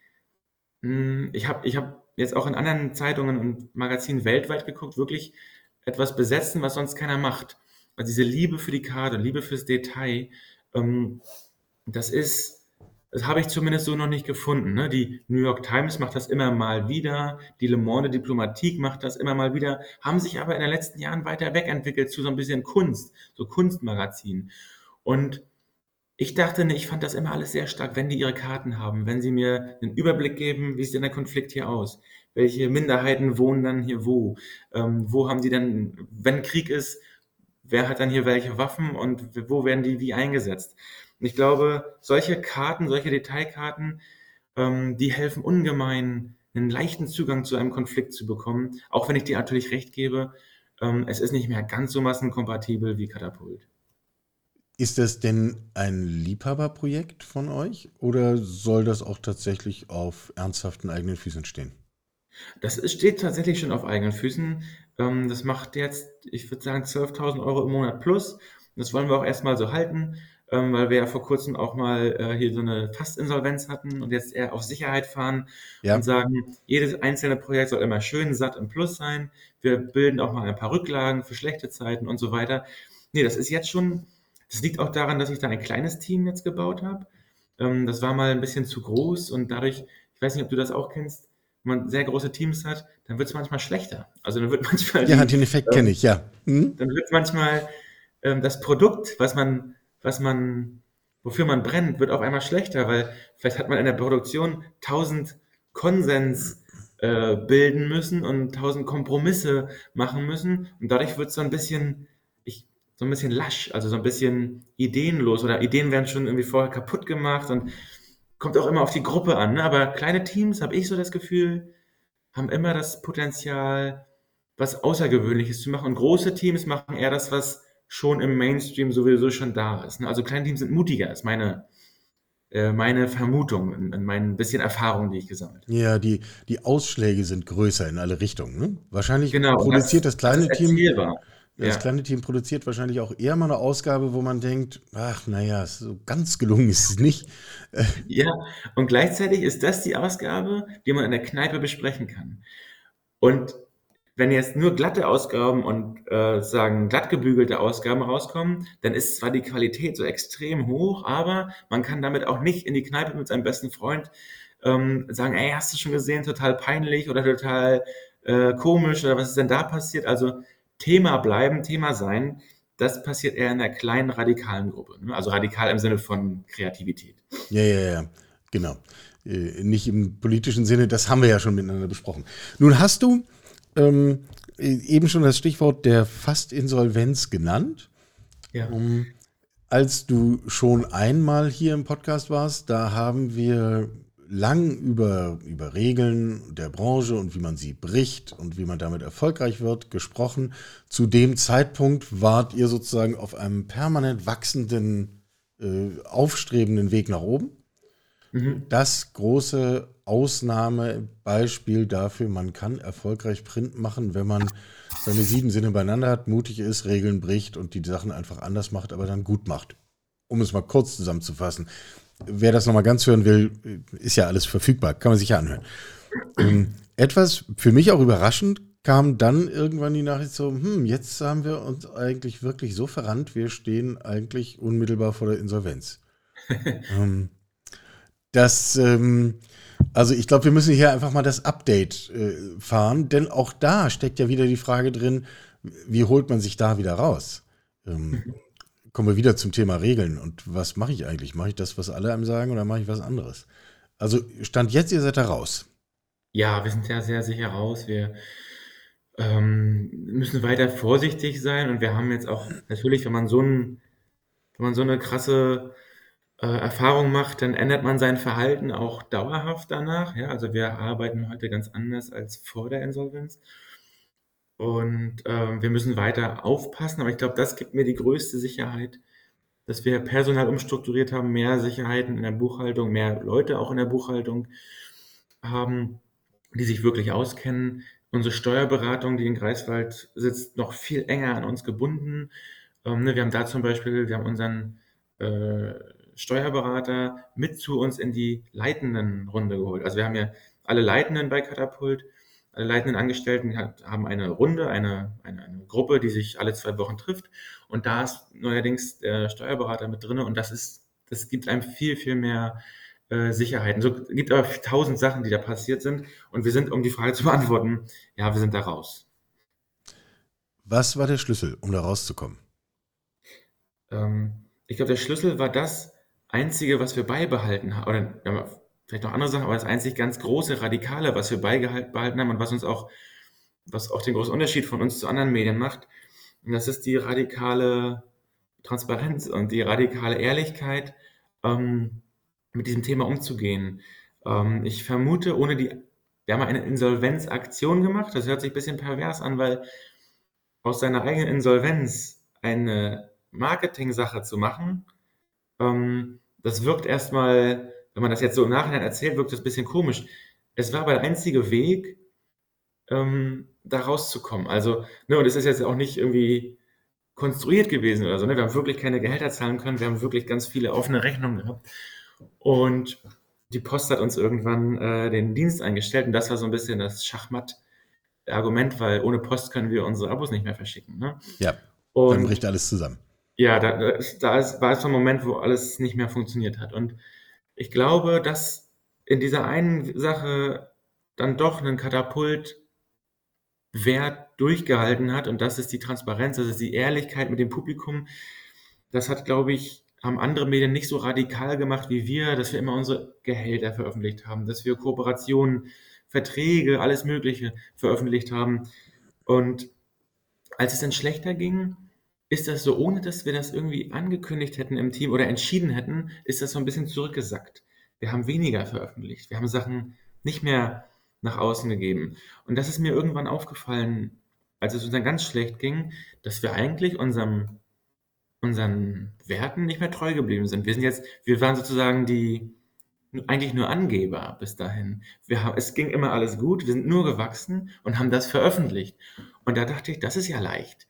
hm, ich habe ich hab jetzt auch in anderen Zeitungen und Magazinen weltweit geguckt, wirklich etwas besetzen, was sonst keiner macht. Also diese Liebe für die Karte, Liebe fürs Detail, ähm, das ist, das habe ich zumindest so noch nicht gefunden. Ne? Die New York Times macht das immer mal wieder, die Le Monde Diplomatique macht das immer mal wieder, haben sich aber in den letzten Jahren weiter wegentwickelt zu so ein bisschen Kunst, so Kunstmagazin. Und ich dachte, ne, ich fand das immer alles sehr stark, wenn die ihre Karten haben, wenn sie mir einen Überblick geben, wie sieht denn der Konflikt hier aus? Welche Minderheiten wohnen dann hier wo? Ähm, wo haben die denn, wenn Krieg ist, wer hat dann hier welche Waffen und wo werden die wie eingesetzt? Und ich glaube, solche Karten, solche Detailkarten, ähm, die helfen ungemein, einen leichten Zugang zu einem Konflikt zu bekommen. Auch wenn ich dir natürlich recht gebe, ähm, es ist nicht mehr ganz so massenkompatibel wie Katapult. Ist das denn ein Liebhaberprojekt von euch oder soll das auch tatsächlich auf ernsthaften eigenen Füßen stehen? Das steht tatsächlich schon auf eigenen Füßen. Ähm, das macht jetzt, ich würde sagen, 12.000 Euro im Monat plus. Das wollen wir auch erstmal so halten ähm, weil wir ja vor kurzem auch mal äh, hier so eine Fastinsolvenz hatten und jetzt eher auf Sicherheit fahren ja. und sagen, jedes einzelne Projekt soll immer schön satt im Plus sein. Wir bilden auch mal ein paar Rücklagen für schlechte Zeiten und so weiter. Nee, das ist jetzt schon, das liegt auch daran, dass ich da ein kleines Team jetzt gebaut habe. Ähm, das war mal ein bisschen zu groß und dadurch, ich weiß nicht, ob du das auch kennst, wenn man sehr große Teams hat, dann wird es manchmal schlechter. Also dann wird (laughs) manchmal. Ja, die, den Effekt ähm, kenne ich, ja. Hm? Dann wird manchmal ähm, das Produkt, was man was man, wofür man brennt, wird auf einmal schlechter, weil vielleicht hat man in der Produktion tausend Konsens äh, bilden müssen und tausend Kompromisse machen müssen und dadurch wird es so ein bisschen, ich, so ein bisschen lasch, also so ein bisschen ideenlos oder Ideen werden schon irgendwie vorher kaputt gemacht und kommt auch immer auf die Gruppe an. Ne? Aber kleine Teams, habe ich so das Gefühl, haben immer das Potenzial, was Außergewöhnliches zu machen. Und große Teams machen eher das, was schon im Mainstream sowieso schon da ist. Ne? Also kleine Teams sind mutiger, ist meine, äh, meine Vermutung und mein bisschen Erfahrung, die ich gesammelt habe. Ja, die, die Ausschläge sind größer in alle Richtungen. Ne? Wahrscheinlich genau, produziert das, das kleine das Team. Ja. Das kleine Team produziert wahrscheinlich auch eher mal eine Ausgabe, wo man denkt, ach naja, so ganz gelungen ist es nicht. (laughs) Ja, und gleichzeitig ist das die Ausgabe, die man in der Kneipe besprechen kann. Und wenn jetzt nur glatte Ausgaben und äh, sagen glatt gebügelte Ausgaben rauskommen, dann ist zwar die Qualität so extrem hoch, aber man kann damit auch nicht in die Kneipe mit seinem besten Freund ähm, sagen, ey, hast du schon gesehen, total peinlich oder total äh, komisch oder was ist denn da passiert? Also Thema bleiben, Thema sein, das passiert eher in der kleinen radikalen Gruppe. Ne? Also radikal im Sinne von Kreativität. Ja, ja, ja, genau. Äh, nicht im politischen Sinne, das haben wir ja schon miteinander besprochen. Nun hast du ähm, eben schon das Stichwort der Fastinsolvenz genannt. Ja. Um, als du schon einmal hier im Podcast warst. Da haben wir lang über, über Regeln der Branche und wie man sie bricht und wie man damit erfolgreich wird gesprochen. Zu dem Zeitpunkt wart ihr sozusagen auf einem permanent wachsenden, äh, aufstrebenden Weg nach oben. Mhm. Das große Ausnahmebeispiel dafür, man kann erfolgreich Print machen, wenn man seine sieben Sinne beieinander hat, mutig ist, Regeln bricht und die Sachen einfach anders macht, aber dann gut macht. Um es mal kurz zusammenzufassen. Wer das nochmal ganz hören will, ist ja alles verfügbar, kann man sich ja anhören. Ähm, etwas für mich auch überraschend kam dann irgendwann die Nachricht so, hm, jetzt haben wir uns eigentlich wirklich so verrannt, wir stehen eigentlich unmittelbar vor der Insolvenz. (laughs) ähm, das, ähm, also ich glaube, wir müssen hier einfach mal das Update äh, fahren, denn auch da steckt ja wieder die Frage drin, wie holt man sich da wieder raus? Ähm, (laughs) kommen wir wieder zum Thema Regeln. Und was mache ich eigentlich? Mache ich das, was alle einem sagen, oder mache ich was anderes? Also Stand jetzt, ihr seid da raus. Ja, wir sind ja sehr sicher raus. Wir ähm, müssen weiter vorsichtig sein und wir haben jetzt auch natürlich, wenn man so ein, wenn man so eine krasse äh, Erfahrung macht, dann ändert man sein Verhalten auch dauerhaft danach. Ja, also wir arbeiten heute ganz anders als vor der Insolvenz. Und ähm, wir müssen weiter aufpassen, aber ich glaube, das gibt mir die größte Sicherheit, dass wir Personal umstrukturiert haben, mehr Sicherheiten in der Buchhaltung, mehr Leute auch in der Buchhaltung haben, die sich wirklich auskennen. Unsere Steuerberatung, die in Greifswald sitzt, noch viel enger an uns gebunden. Ähm, ne, wir haben da zum Beispiel, wir haben unseren äh, Steuerberater mit zu uns in die leitenden Runde geholt. Also wir haben ja alle Leitenden bei Katapult alle leitenden Angestellten haben eine Runde, eine, eine, eine, Gruppe, die sich alle zwei Wochen trifft. Und da ist neuerdings der Steuerberater mit drin und das ist, das gibt einem viel, viel mehr äh, Sicherheiten. So gibt aber tausend Sachen, die da passiert sind. Und wir sind, um die Frage zu beantworten, ja, wir sind da raus. Was war der Schlüssel, um da rauszukommen? Ähm, ich glaube, der Schlüssel war das Einzige, was wir beibehalten haben. Oder ja, vielleicht noch andere Sachen, aber das einzig ganz große Radikale, was wir beibehalten haben und was uns auch, was auch den großen Unterschied von uns zu anderen Medien macht, und das ist die radikale Transparenz und die radikale Ehrlichkeit, ähm, mit diesem Thema umzugehen. Ähm, ich vermute, ohne die, wir haben eine Insolvenzaktion gemacht, das hört sich ein bisschen pervers an, weil aus seiner eigenen Insolvenz eine Marketing-Sache zu machen, ähm, das wirkt erstmal wenn man das jetzt so im Nachhinein erzählt, wirkt das ein bisschen komisch. Es war aber der einzige Weg, ähm, da rauszukommen. Also, ne, und es ist jetzt auch nicht irgendwie konstruiert gewesen oder so. Ne? Wir haben wirklich keine Gehälter zahlen können. Wir haben wirklich ganz viele offene Rechnungen gehabt. Und die Post hat uns irgendwann äh, den Dienst eingestellt und das war so ein bisschen das Schachmatt-Argument, weil ohne Post können wir unsere Abos nicht mehr verschicken. Ne? Ja, und, dann bricht alles zusammen. Ja, da, da ist, war es so ein Moment, wo alles nicht mehr funktioniert hat. Und ich glaube, dass in dieser einen Sache dann doch ein Katapult Wert durchgehalten hat und das ist die Transparenz, das ist die Ehrlichkeit mit dem Publikum. Das hat, glaube ich, haben andere Medien nicht so radikal gemacht wie wir, dass wir immer unsere Gehälter veröffentlicht haben, dass wir Kooperationen, Verträge, alles Mögliche veröffentlicht haben. Und als es dann schlechter ging, ist das so, ohne dass wir das irgendwie angekündigt hätten im Team oder entschieden hätten, ist das so ein bisschen zurückgesackt. Wir haben weniger veröffentlicht. Wir haben Sachen nicht mehr nach außen gegeben. Und das ist mir irgendwann aufgefallen, als es uns dann ganz schlecht ging, dass wir eigentlich unserem, unseren Werten nicht mehr treu geblieben sind. Wir sind jetzt, wir waren sozusagen die, eigentlich nur Angeber bis dahin. Wir haben, es ging immer alles gut, wir sind nur gewachsen und haben das veröffentlicht. Und da dachte ich, das ist ja leicht.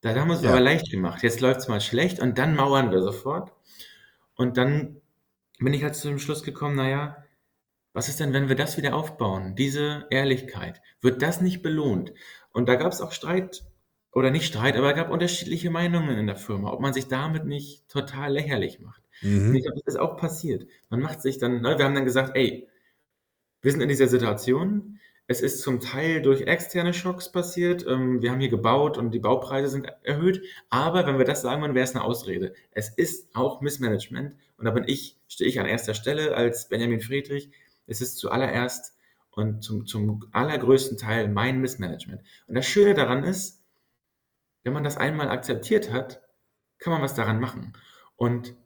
Da haben wir es ja. aber leicht gemacht. Jetzt läuft es mal schlecht und dann mauern wir sofort. Und dann bin ich halt zu dem Schluss gekommen, naja, was ist denn, wenn wir das wieder aufbauen? Diese Ehrlichkeit. Wird das nicht belohnt? Und da gab es auch Streit, oder nicht Streit, aber es gab unterschiedliche Meinungen in der Firma, ob man sich damit nicht total lächerlich macht. Mhm. Ich glaube, das ist auch passiert. Man macht sich dann, ne, wir haben dann gesagt, ey, wir sind in dieser Situation, es ist zum Teil durch externe Schocks passiert. Ähm, wir haben hier gebaut und die Baupreise sind erhöht. Aber wenn wir das sagen würden, wäre es eine Ausrede. Es ist auch Missmanagement. Und da bin ich, stehe ich an erster Stelle als Benjamin Friedrich. Es ist zuallererst und zum, zum allergrößten Teil mein Missmanagement. Und das Schöne daran ist, wenn man das einmal akzeptiert hat, kann man was daran machen. Und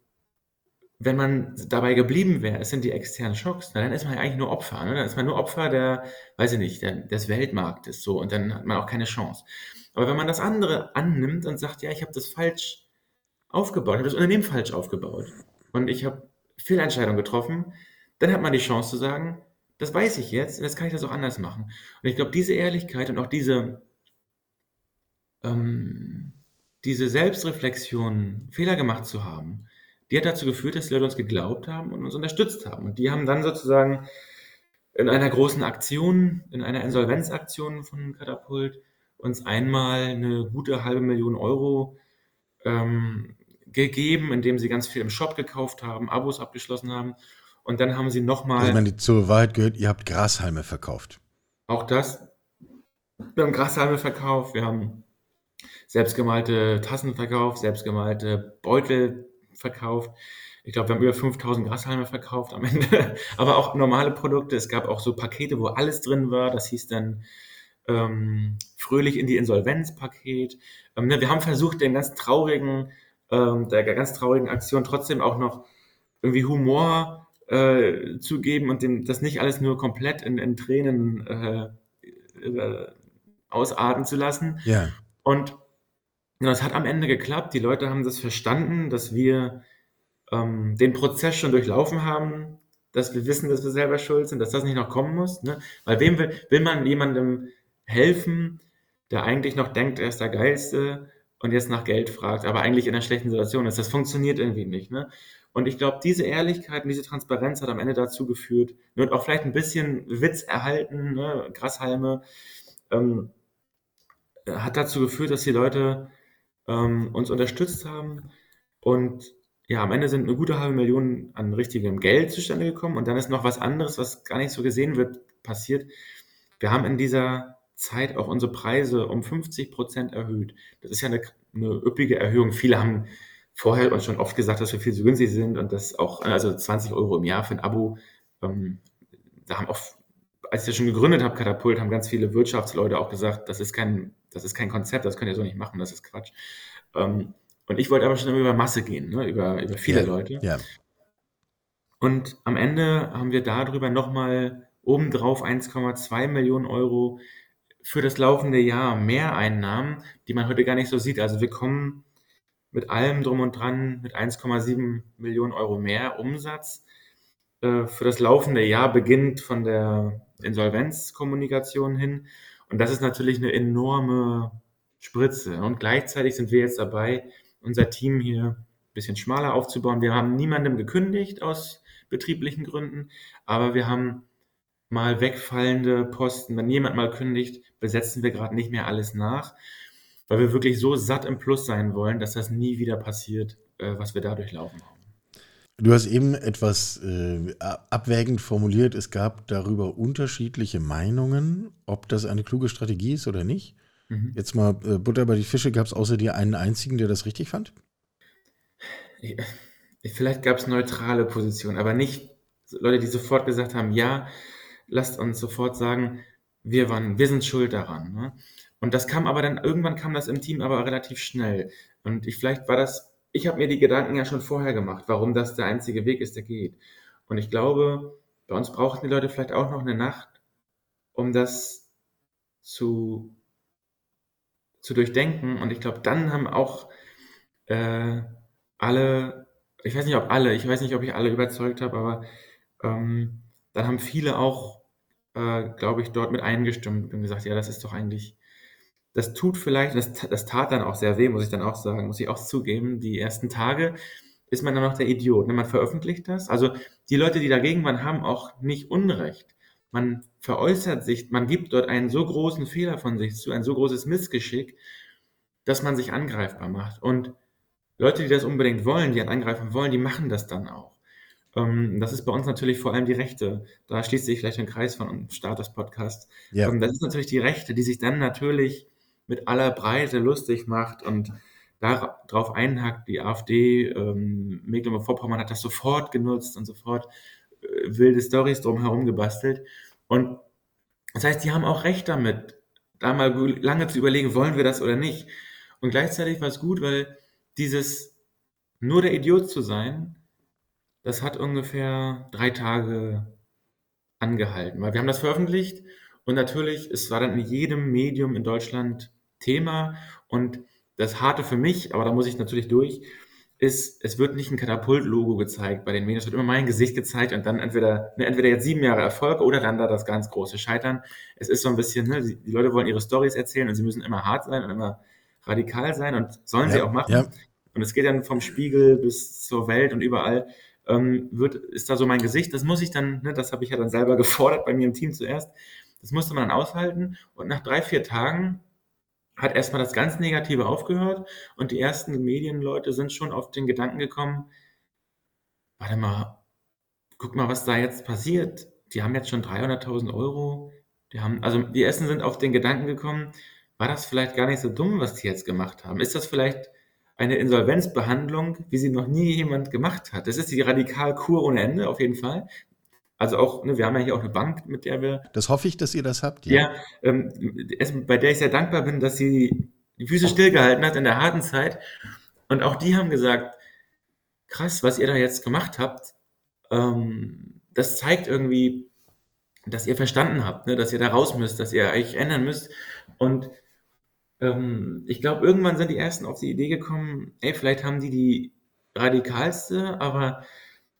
wenn man dabei geblieben wäre, es sind die externen Schocks, na, dann ist man ja eigentlich nur Opfer. Ne? Dann ist man nur Opfer der, weiß ich nicht, der, des Weltmarktes so und dann hat man auch keine Chance. Aber wenn man das andere annimmt und sagt, ja, ich habe das falsch aufgebaut, ich habe das Unternehmen falsch aufgebaut und ich habe Fehlentscheidungen getroffen, dann hat man die Chance zu sagen, das weiß ich jetzt und jetzt kann ich das auch anders machen. Und ich glaube, diese Ehrlichkeit und auch diese, ähm, diese Selbstreflexion, Fehler gemacht zu haben, die hat dazu geführt, dass die Leute uns geglaubt haben und uns unterstützt haben. Und die haben dann sozusagen in einer großen Aktion, in einer Insolvenzaktion von Katapult, uns einmal eine gute halbe Million Euro ähm, gegeben, indem sie ganz viel im Shop gekauft haben, Abos abgeschlossen haben. Und dann haben sie nochmal. Also, wenn die zur Wahrheit gehört, ihr habt Grashalme verkauft. Auch das. Wir haben Grashalme verkauft, wir haben selbstgemalte Tassen verkauft, selbstgemalte Beutel verkauft. Ich glaube, wir haben über 5000 Grashalme verkauft am Ende, (laughs) aber auch normale Produkte. Es gab auch so Pakete, wo alles drin war. Das hieß dann ähm, fröhlich in die Insolvenz-Paket. Ähm, ne, wir haben versucht, den ganz traurigen, ähm, der ganz traurigen Aktion trotzdem auch noch irgendwie Humor äh, zu geben und dem, das nicht alles nur komplett in, in Tränen äh, äh, ausarten zu lassen. Ja. Und das hat am Ende geklappt. Die Leute haben das verstanden, dass wir ähm, den Prozess schon durchlaufen haben, dass wir wissen, dass wir selber schuld sind, dass das nicht noch kommen muss. Ne? Weil wem will, will man jemandem helfen, der eigentlich noch denkt, er ist der Geilste und jetzt nach Geld fragt, aber eigentlich in einer schlechten Situation ist. Das funktioniert irgendwie nicht. Ne? Und ich glaube, diese Ehrlichkeit und diese Transparenz hat am Ende dazu geführt, und auch vielleicht ein bisschen Witz erhalten, ne? Grashalme, ähm, hat dazu geführt, dass die Leute ähm, uns unterstützt haben. Und ja, am Ende sind eine gute halbe Million an richtigem Geld zustande gekommen. Und dann ist noch was anderes, was gar nicht so gesehen wird, passiert. Wir haben in dieser Zeit auch unsere Preise um 50 Prozent erhöht. Das ist ja eine, eine üppige Erhöhung. Viele haben vorher uns schon oft gesagt, dass wir viel zu günstig sind und das auch, also 20 Euro im Jahr für ein Abo. Ähm, da haben auch, als ich das schon gegründet habe, Katapult, haben ganz viele Wirtschaftsleute auch gesagt, das ist kein das ist kein Konzept, das könnt ihr so nicht machen, das ist Quatsch. Ähm, und ich wollte aber schon über Masse gehen, ne? über, über viele ja, Leute. Ja. Und am Ende haben wir darüber nochmal obendrauf 1,2 Millionen Euro für das laufende Jahr mehr Einnahmen, die man heute gar nicht so sieht. Also wir kommen mit allem drum und dran mit 1,7 Millionen Euro mehr Umsatz. Äh, für das laufende Jahr beginnt von der Insolvenzkommunikation hin und das ist natürlich eine enorme Spritze. Und gleichzeitig sind wir jetzt dabei, unser Team hier ein bisschen schmaler aufzubauen. Wir haben niemandem gekündigt aus betrieblichen Gründen, aber wir haben mal wegfallende Posten. Wenn jemand mal kündigt, besetzen wir gerade nicht mehr alles nach, weil wir wirklich so satt im Plus sein wollen, dass das nie wieder passiert, äh, was wir dadurch laufen haben. Du hast eben etwas äh, abwägend formuliert, es gab darüber unterschiedliche Meinungen, ob das eine kluge Strategie ist oder nicht. Mhm. Jetzt mal äh, Butter bei die Fische, gab es außer dir einen einzigen, der das richtig fand? Ja, vielleicht gab es neutrale Positionen, aber nicht Leute, die sofort gesagt haben, ja, lasst uns sofort sagen, wir waren, wir sind schuld daran. Ne? Und das kam aber dann, irgendwann kam das im Team aber relativ schnell. Und ich, vielleicht war das ich habe mir die Gedanken ja schon vorher gemacht, warum das der einzige Weg ist, der geht. Und ich glaube, bei uns brauchten die Leute vielleicht auch noch eine Nacht, um das zu, zu durchdenken. Und ich glaube, dann haben auch äh, alle, ich weiß nicht, ob alle, ich weiß nicht, ob ich alle überzeugt habe, aber ähm, dann haben viele auch, äh, glaube ich, dort mit eingestimmt und gesagt, ja, das ist doch eigentlich das tut vielleicht, das, das tat dann auch sehr weh, muss ich dann auch sagen, muss ich auch zugeben. Die ersten Tage ist man dann noch der Idiot. Ne? Man veröffentlicht das. Also die Leute, die dagegen waren, haben auch nicht Unrecht. Man veräußert sich, man gibt dort einen so großen Fehler von sich zu, ein so großes Missgeschick, dass man sich angreifbar macht. Und Leute, die das unbedingt wollen, die einen angreifen wollen, die machen das dann auch. Ähm, das ist bei uns natürlich vor allem die Rechte. Da schließt sich vielleicht ein Kreis von Status Podcast. Ja. Ähm, das ist natürlich die Rechte, die sich dann natürlich mit aller Breite lustig macht und darauf einhackt. Die AfD, ähm, Mecklenburg-Vorpommern hat das sofort genutzt und sofort äh, wilde Stories drumherum gebastelt. Und das heißt, die haben auch recht damit, da mal lange zu überlegen, wollen wir das oder nicht. Und gleichzeitig war es gut, weil dieses nur der Idiot zu sein, das hat ungefähr drei Tage angehalten, weil wir haben das veröffentlicht und natürlich, es war dann in jedem Medium in Deutschland Thema und das Harte für mich, aber da muss ich natürlich durch, ist, es wird nicht ein Katapult-Logo gezeigt bei den Medien, es wird immer mein Gesicht gezeigt und dann entweder, ne, entweder jetzt sieben Jahre Erfolg oder dann da das ganz große Scheitern. Es ist so ein bisschen, ne, die Leute wollen ihre Stories erzählen und sie müssen immer hart sein und immer radikal sein und sollen ja, sie auch machen. Ja. Und es geht dann vom Spiegel bis zur Welt und überall ähm, wird, ist da so mein Gesicht. Das muss ich dann, ne, das habe ich ja dann selber (laughs) gefordert bei mir im Team zuerst. Das musste man dann aushalten. Und nach drei, vier Tagen hat erstmal das ganz Negative aufgehört und die ersten Medienleute sind schon auf den Gedanken gekommen, warte mal, guck mal, was da jetzt passiert. Die haben jetzt schon 300.000 Euro. Die haben, also die ersten sind auf den Gedanken gekommen, war das vielleicht gar nicht so dumm, was die jetzt gemacht haben? Ist das vielleicht eine Insolvenzbehandlung, wie sie noch nie jemand gemacht hat? Das ist die Radikalkur ohne Ende, auf jeden Fall. Also auch, ne, wir haben ja hier auch eine Bank, mit der wir. Das hoffe ich, dass ihr das habt. Ja, ja ähm, bei der ich sehr dankbar bin, dass sie die Füße stillgehalten hat in der harten Zeit. Und auch die haben gesagt, krass, was ihr da jetzt gemacht habt, ähm, das zeigt irgendwie, dass ihr verstanden habt, ne, dass ihr da raus müsst, dass ihr euch ändern müsst. Und ähm, ich glaube, irgendwann sind die Ersten auf die Idee gekommen, ey, vielleicht haben die die radikalste, aber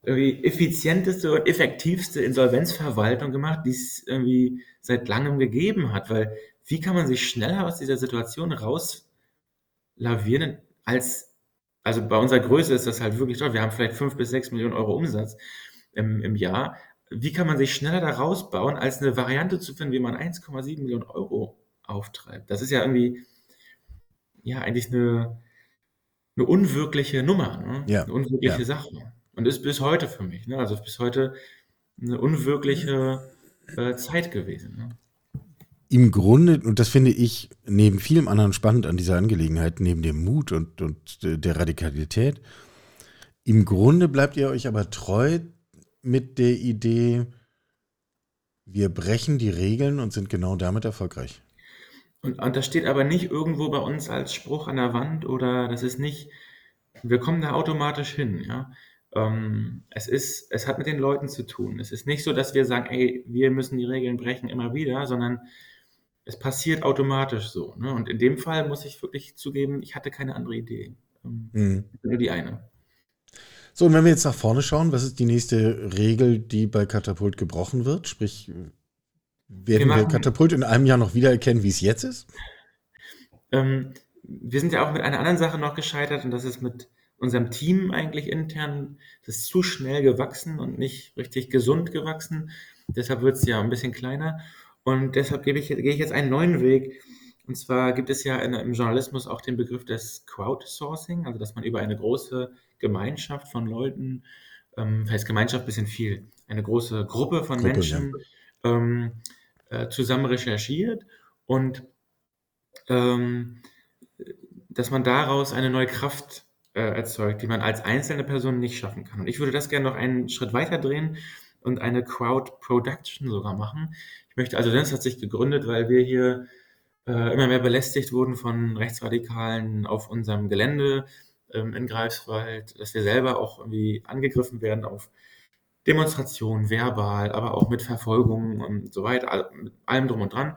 irgendwie effizienteste und effektivste Insolvenzverwaltung gemacht, die es irgendwie seit langem gegeben hat. Weil wie kann man sich schneller aus dieser Situation rauslavieren als, also bei unserer Größe ist das halt wirklich toll. Wir haben vielleicht fünf bis sechs Millionen Euro Umsatz im, im Jahr. Wie kann man sich schneller da rausbauen, als eine Variante zu finden, wie man 1,7 Millionen Euro auftreibt? Das ist ja irgendwie, ja, eigentlich eine, eine unwirkliche Nummer, ne? ja. eine unwirkliche ja. Sache. Und ist bis heute für mich, ne? also bis heute eine unwirkliche äh, Zeit gewesen. Ne? Im Grunde, und das finde ich neben vielem anderen spannend an dieser Angelegenheit, neben dem Mut und, und der Radikalität, im Grunde bleibt ihr euch aber treu mit der Idee, wir brechen die Regeln und sind genau damit erfolgreich. Und, und das steht aber nicht irgendwo bei uns als Spruch an der Wand oder das ist nicht, wir kommen da automatisch hin, ja. Ähm, es ist, es hat mit den Leuten zu tun. Es ist nicht so, dass wir sagen, ey, wir müssen die Regeln brechen immer wieder, sondern es passiert automatisch so. Ne? Und in dem Fall muss ich wirklich zugeben, ich hatte keine andere Idee. Ähm, mhm. Nur die eine. So, und wenn wir jetzt nach vorne schauen, was ist die nächste Regel, die bei Katapult gebrochen wird? Sprich, werden wir, wir Katapult in einem Jahr noch wiedererkennen, wie es jetzt ist? Ähm, wir sind ja auch mit einer anderen Sache noch gescheitert und das ist mit unserem Team eigentlich intern, das ist zu schnell gewachsen und nicht richtig gesund gewachsen. Deshalb wird es ja ein bisschen kleiner. Und deshalb gehe ich, gehe ich jetzt einen neuen Weg. Und zwar gibt es ja in, im Journalismus auch den Begriff des Crowdsourcing, also dass man über eine große Gemeinschaft von Leuten, ähm, heißt Gemeinschaft ein bisschen viel, eine große Gruppe von Gruppe, Menschen ja. ähm, äh, zusammen recherchiert und ähm, dass man daraus eine neue Kraft äh, erzeugt, die man als einzelne Person nicht schaffen kann. Und ich würde das gerne noch einen Schritt weiter drehen und eine Crowd Production sogar machen. Ich möchte, also das hat sich gegründet, weil wir hier äh, immer mehr belästigt wurden von Rechtsradikalen auf unserem Gelände ähm, in Greifswald, dass wir selber auch irgendwie angegriffen werden auf Demonstrationen, verbal, aber auch mit Verfolgung und so weiter, mit allem drum und dran.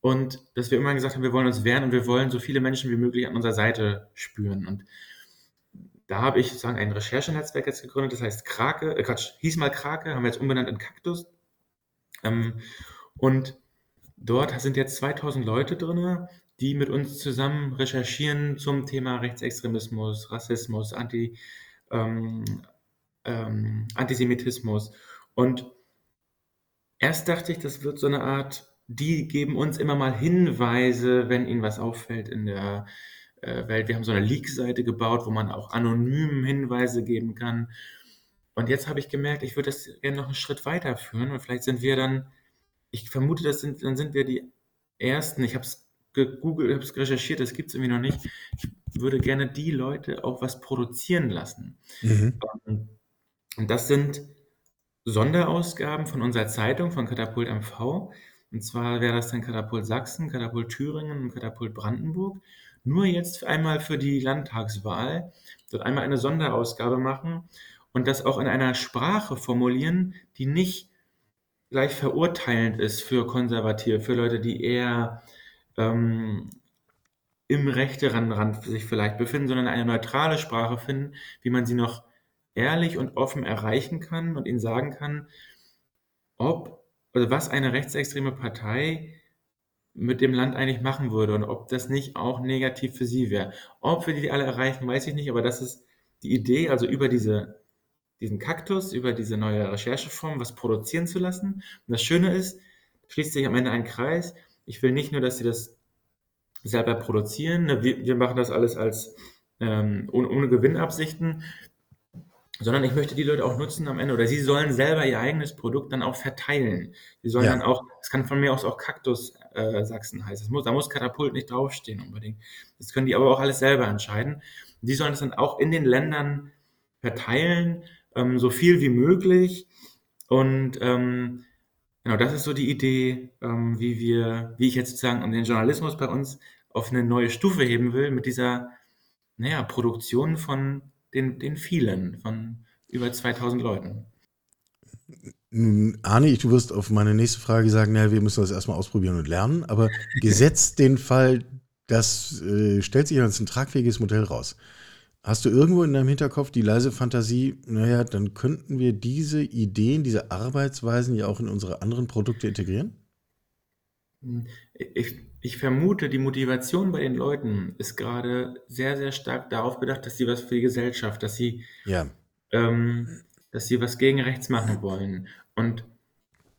Und dass wir immer gesagt haben, wir wollen uns wehren und wir wollen so viele Menschen wie möglich an unserer Seite spüren. Und da habe ich sozusagen ein Recherchenetzwerk jetzt gegründet, das heißt Krake, äh Quatsch, hieß mal Krake, haben wir jetzt umbenannt in Kaktus. Ähm, und dort sind jetzt 2000 Leute drin, die mit uns zusammen recherchieren zum Thema Rechtsextremismus, Rassismus, Anti, ähm, ähm, Antisemitismus. Und erst dachte ich, das wird so eine Art, die geben uns immer mal Hinweise, wenn ihnen was auffällt in der Welt. Wir haben so eine Leak-Seite gebaut, wo man auch anonym Hinweise geben kann. Und jetzt habe ich gemerkt, ich würde das gerne noch einen Schritt weiterführen und vielleicht sind wir dann, ich vermute, das sind, dann sind wir die Ersten, ich habe es gegoogelt, habe es recherchiert, das gibt es irgendwie noch nicht. Ich würde gerne die Leute auch was produzieren lassen. Mhm. Ähm, und das sind Sonderausgaben von unserer Zeitung, von Katapult MV. Und zwar wäre das dann Katapult Sachsen, Katapult Thüringen und Katapult Brandenburg. Nur jetzt einmal für die Landtagswahl, dort einmal eine Sonderausgabe machen und das auch in einer Sprache formulieren, die nicht gleich verurteilend ist für Konservative, für Leute, die eher ähm, im rechteren Rand sich vielleicht befinden, sondern eine neutrale Sprache finden, wie man sie noch ehrlich und offen erreichen kann und ihnen sagen kann, ob, also was eine rechtsextreme Partei mit dem Land eigentlich machen würde und ob das nicht auch negativ für sie wäre. Ob wir die alle erreichen, weiß ich nicht, aber das ist die Idee, also über diese, diesen Kaktus, über diese neue Rechercheform was produzieren zu lassen. Und das Schöne ist, schließt sich am Ende ein Kreis. Ich will nicht nur, dass sie das selber produzieren. Ne, wir, wir machen das alles als ähm, ohne, ohne Gewinnabsichten, sondern ich möchte die Leute auch nutzen am Ende oder sie sollen selber ihr eigenes Produkt dann auch verteilen. Sie sollen ja. dann auch, es kann von mir aus auch Kaktus äh, Sachsen heißen. Muss, da muss Katapult nicht draufstehen unbedingt. Das können die aber auch alles selber entscheiden. Die sollen es dann auch in den Ländern verteilen, ähm, so viel wie möglich. Und ähm, genau, das ist so die Idee, ähm, wie wir, wie ich jetzt sozusagen den Journalismus bei uns auf eine neue Stufe heben will mit dieser naja, Produktion von den, den vielen, von über 2000 Leuten. Nun ahne ich, du wirst auf meine nächste Frage sagen, naja, wir müssen das erstmal ausprobieren und lernen, aber (laughs) gesetzt den Fall, das äh, stellt sich als ein tragfähiges Modell raus. Hast du irgendwo in deinem Hinterkopf die leise Fantasie, naja, dann könnten wir diese Ideen, diese Arbeitsweisen ja auch in unsere anderen Produkte integrieren? Ich, ich vermute, die Motivation bei den Leuten ist gerade sehr, sehr stark darauf bedacht, dass sie was für die Gesellschaft, dass sie, Ja. ähm, dass sie was gegen rechts machen wollen. Und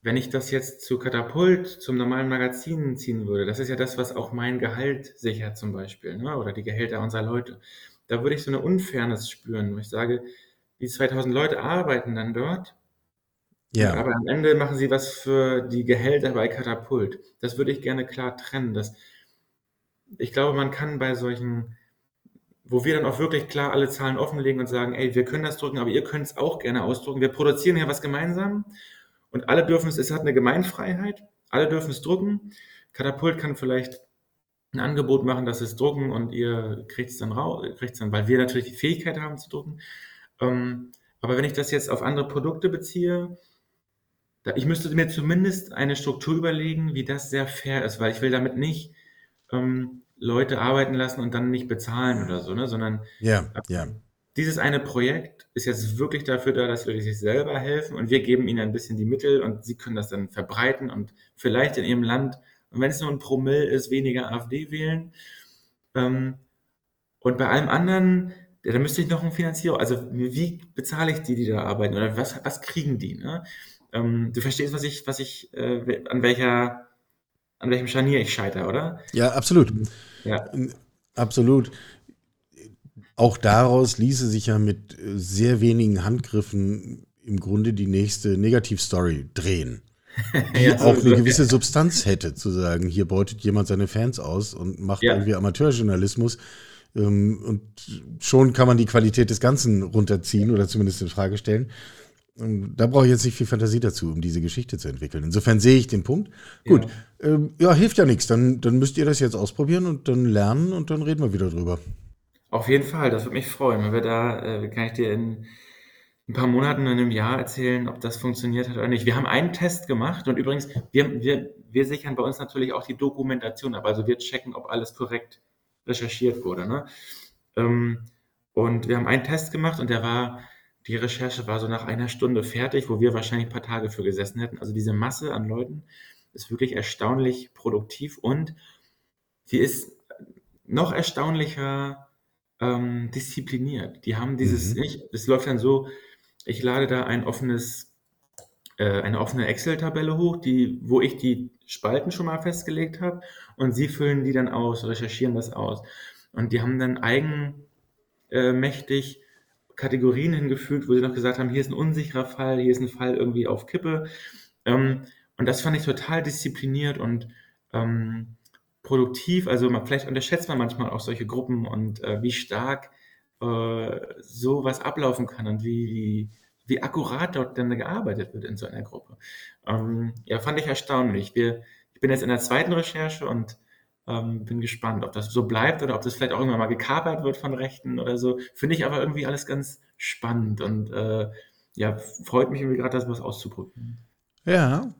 wenn ich das jetzt zu Katapult, zum normalen Magazin ziehen würde, das ist ja das, was auch mein Gehalt sichert zum Beispiel, ne? oder die Gehälter unserer Leute. Da würde ich so eine Unfairness spüren, wo ich sage, die 2000 Leute arbeiten dann dort ja. Aber am Ende machen sie was für die Gehälter bei Katapult. Das würde ich gerne klar trennen. Das, ich glaube, man kann bei solchen, wo wir dann auch wirklich klar alle Zahlen offenlegen und sagen, ey, wir können das drucken, aber ihr könnt es auch gerne ausdrucken. Wir produzieren ja was gemeinsam und alle dürfen es, es hat eine Gemeinfreiheit, alle dürfen es drucken. Katapult kann vielleicht ein Angebot machen, dass es drucken und ihr kriegt es dann raus, kriegt es dann, weil wir natürlich die Fähigkeit haben zu drucken. Ähm, aber wenn ich das jetzt auf andere Produkte beziehe, ich müsste mir zumindest eine Struktur überlegen, wie das sehr fair ist, weil ich will damit nicht ähm, Leute arbeiten lassen und dann nicht bezahlen oder so, ne? sondern ja, ja. dieses eine Projekt ist jetzt wirklich dafür da, dass wir sich selber helfen und wir geben ihnen ein bisschen die Mittel und sie können das dann verbreiten und vielleicht in ihrem Land, und wenn es nur ein Promille ist, weniger AfD wählen. Ähm, und bei allem anderen, da müsste ich noch ein Finanzierer, also wie bezahle ich die, die da arbeiten oder was, was kriegen die? Ne? Ähm, du verstehst, was ich, was ich, äh, an welcher, an welchem Scharnier ich scheitere, oder? Ja, absolut. Ja. Absolut. Auch daraus ließe sich ja mit äh, sehr wenigen Handgriffen im Grunde die nächste Negativstory drehen. (laughs) Die ja, auch eine gewisse Substanz hätte, zu sagen, hier beutet jemand seine Fans aus und macht ja. irgendwie Amateurjournalismus. Ähm, und schon kann man die Qualität des Ganzen runterziehen oder zumindest in Frage stellen. Da brauche ich jetzt nicht viel Fantasie dazu, um diese Geschichte zu entwickeln. Insofern sehe ich den Punkt. Gut, ja, ähm, ja hilft ja nichts. Dann, dann müsst ihr das jetzt ausprobieren und dann lernen und dann reden wir wieder drüber. Auf jeden Fall, das würde mich freuen. Wenn wir da, äh, kann ich dir in ein paar Monaten, in einem Jahr erzählen, ob das funktioniert hat oder nicht. Wir haben einen Test gemacht und übrigens, wir, wir, wir sichern bei uns natürlich auch die Dokumentation ab. Also wir checken, ob alles korrekt recherchiert wurde. Ne? Ähm, und wir haben einen Test gemacht und der war die Recherche war so nach einer Stunde fertig, wo wir wahrscheinlich ein paar Tage für gesessen hätten. Also diese Masse an Leuten ist wirklich erstaunlich produktiv und sie ist noch erstaunlicher ähm, diszipliniert. Die haben dieses, mhm. es läuft dann so, ich lade da ein offenes, äh, eine offene Excel-Tabelle hoch, die, wo ich die Spalten schon mal festgelegt habe und sie füllen die dann aus, recherchieren das aus. Und die haben dann eigenmächtig Kategorien hingefügt, wo sie noch gesagt haben, hier ist ein unsicherer Fall, hier ist ein Fall irgendwie auf Kippe. Ähm, und das fand ich total diszipliniert und ähm, produktiv. Also man, vielleicht unterschätzt man manchmal auch solche Gruppen und äh, wie stark äh, sowas ablaufen kann und wie, wie, wie akkurat dort dann gearbeitet wird in so einer Gruppe. Ähm, ja, fand ich erstaunlich. Wir, ich bin jetzt in der zweiten Recherche und Ähm, bin gespannt, ob das so bleibt oder ob das vielleicht auch irgendwann mal gekapert wird von Rechten oder so. Finde ich aber irgendwie alles ganz spannend und äh, ja, freut mich irgendwie gerade, das was auszuprobieren. Ja,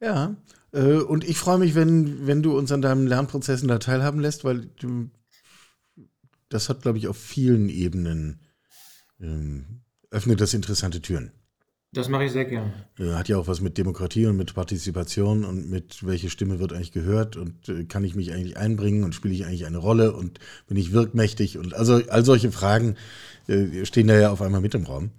ja. Äh, und ich freue mich, wenn, wenn du uns an deinen Lernprozessen da teilhaben lässt, weil du, das hat, glaube ich, auf vielen Ebenen ähm, öffnet das interessante Türen. Das mache ich sehr gern. Hat ja auch was mit Demokratie und mit Partizipation und mit welche Stimme wird eigentlich gehört und äh, kann ich mich eigentlich einbringen und spiele ich eigentlich eine Rolle und bin ich wirkmächtig und also all solche Fragen äh, stehen da ja auf einmal mit im Raum.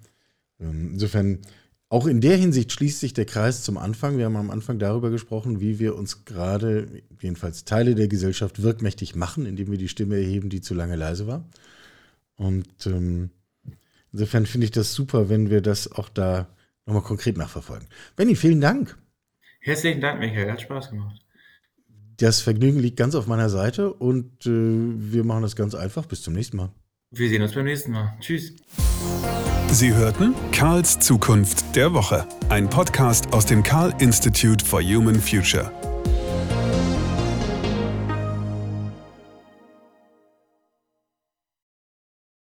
Ähm, insofern, auch in der Hinsicht schließt sich der Kreis zum Anfang. Wir haben am Anfang darüber gesprochen, wie wir uns gerade, jedenfalls Teile der Gesellschaft, wirkmächtig machen, indem wir die Stimme erheben, die zu lange leise war. Und ähm, insofern finde ich das super, wenn wir das auch da nochmal konkret nachverfolgen. Benny, vielen Dank. Herzlichen Dank, Michael. Hat Spaß gemacht. Das Vergnügen liegt ganz auf meiner Seite und äh, wir machen das ganz einfach. Bis zum nächsten Mal. Wir sehen uns beim nächsten Mal. Tschüss. Sie hörten Karls Zukunft der Woche, ein Podcast aus dem Karl Institute for Human Future.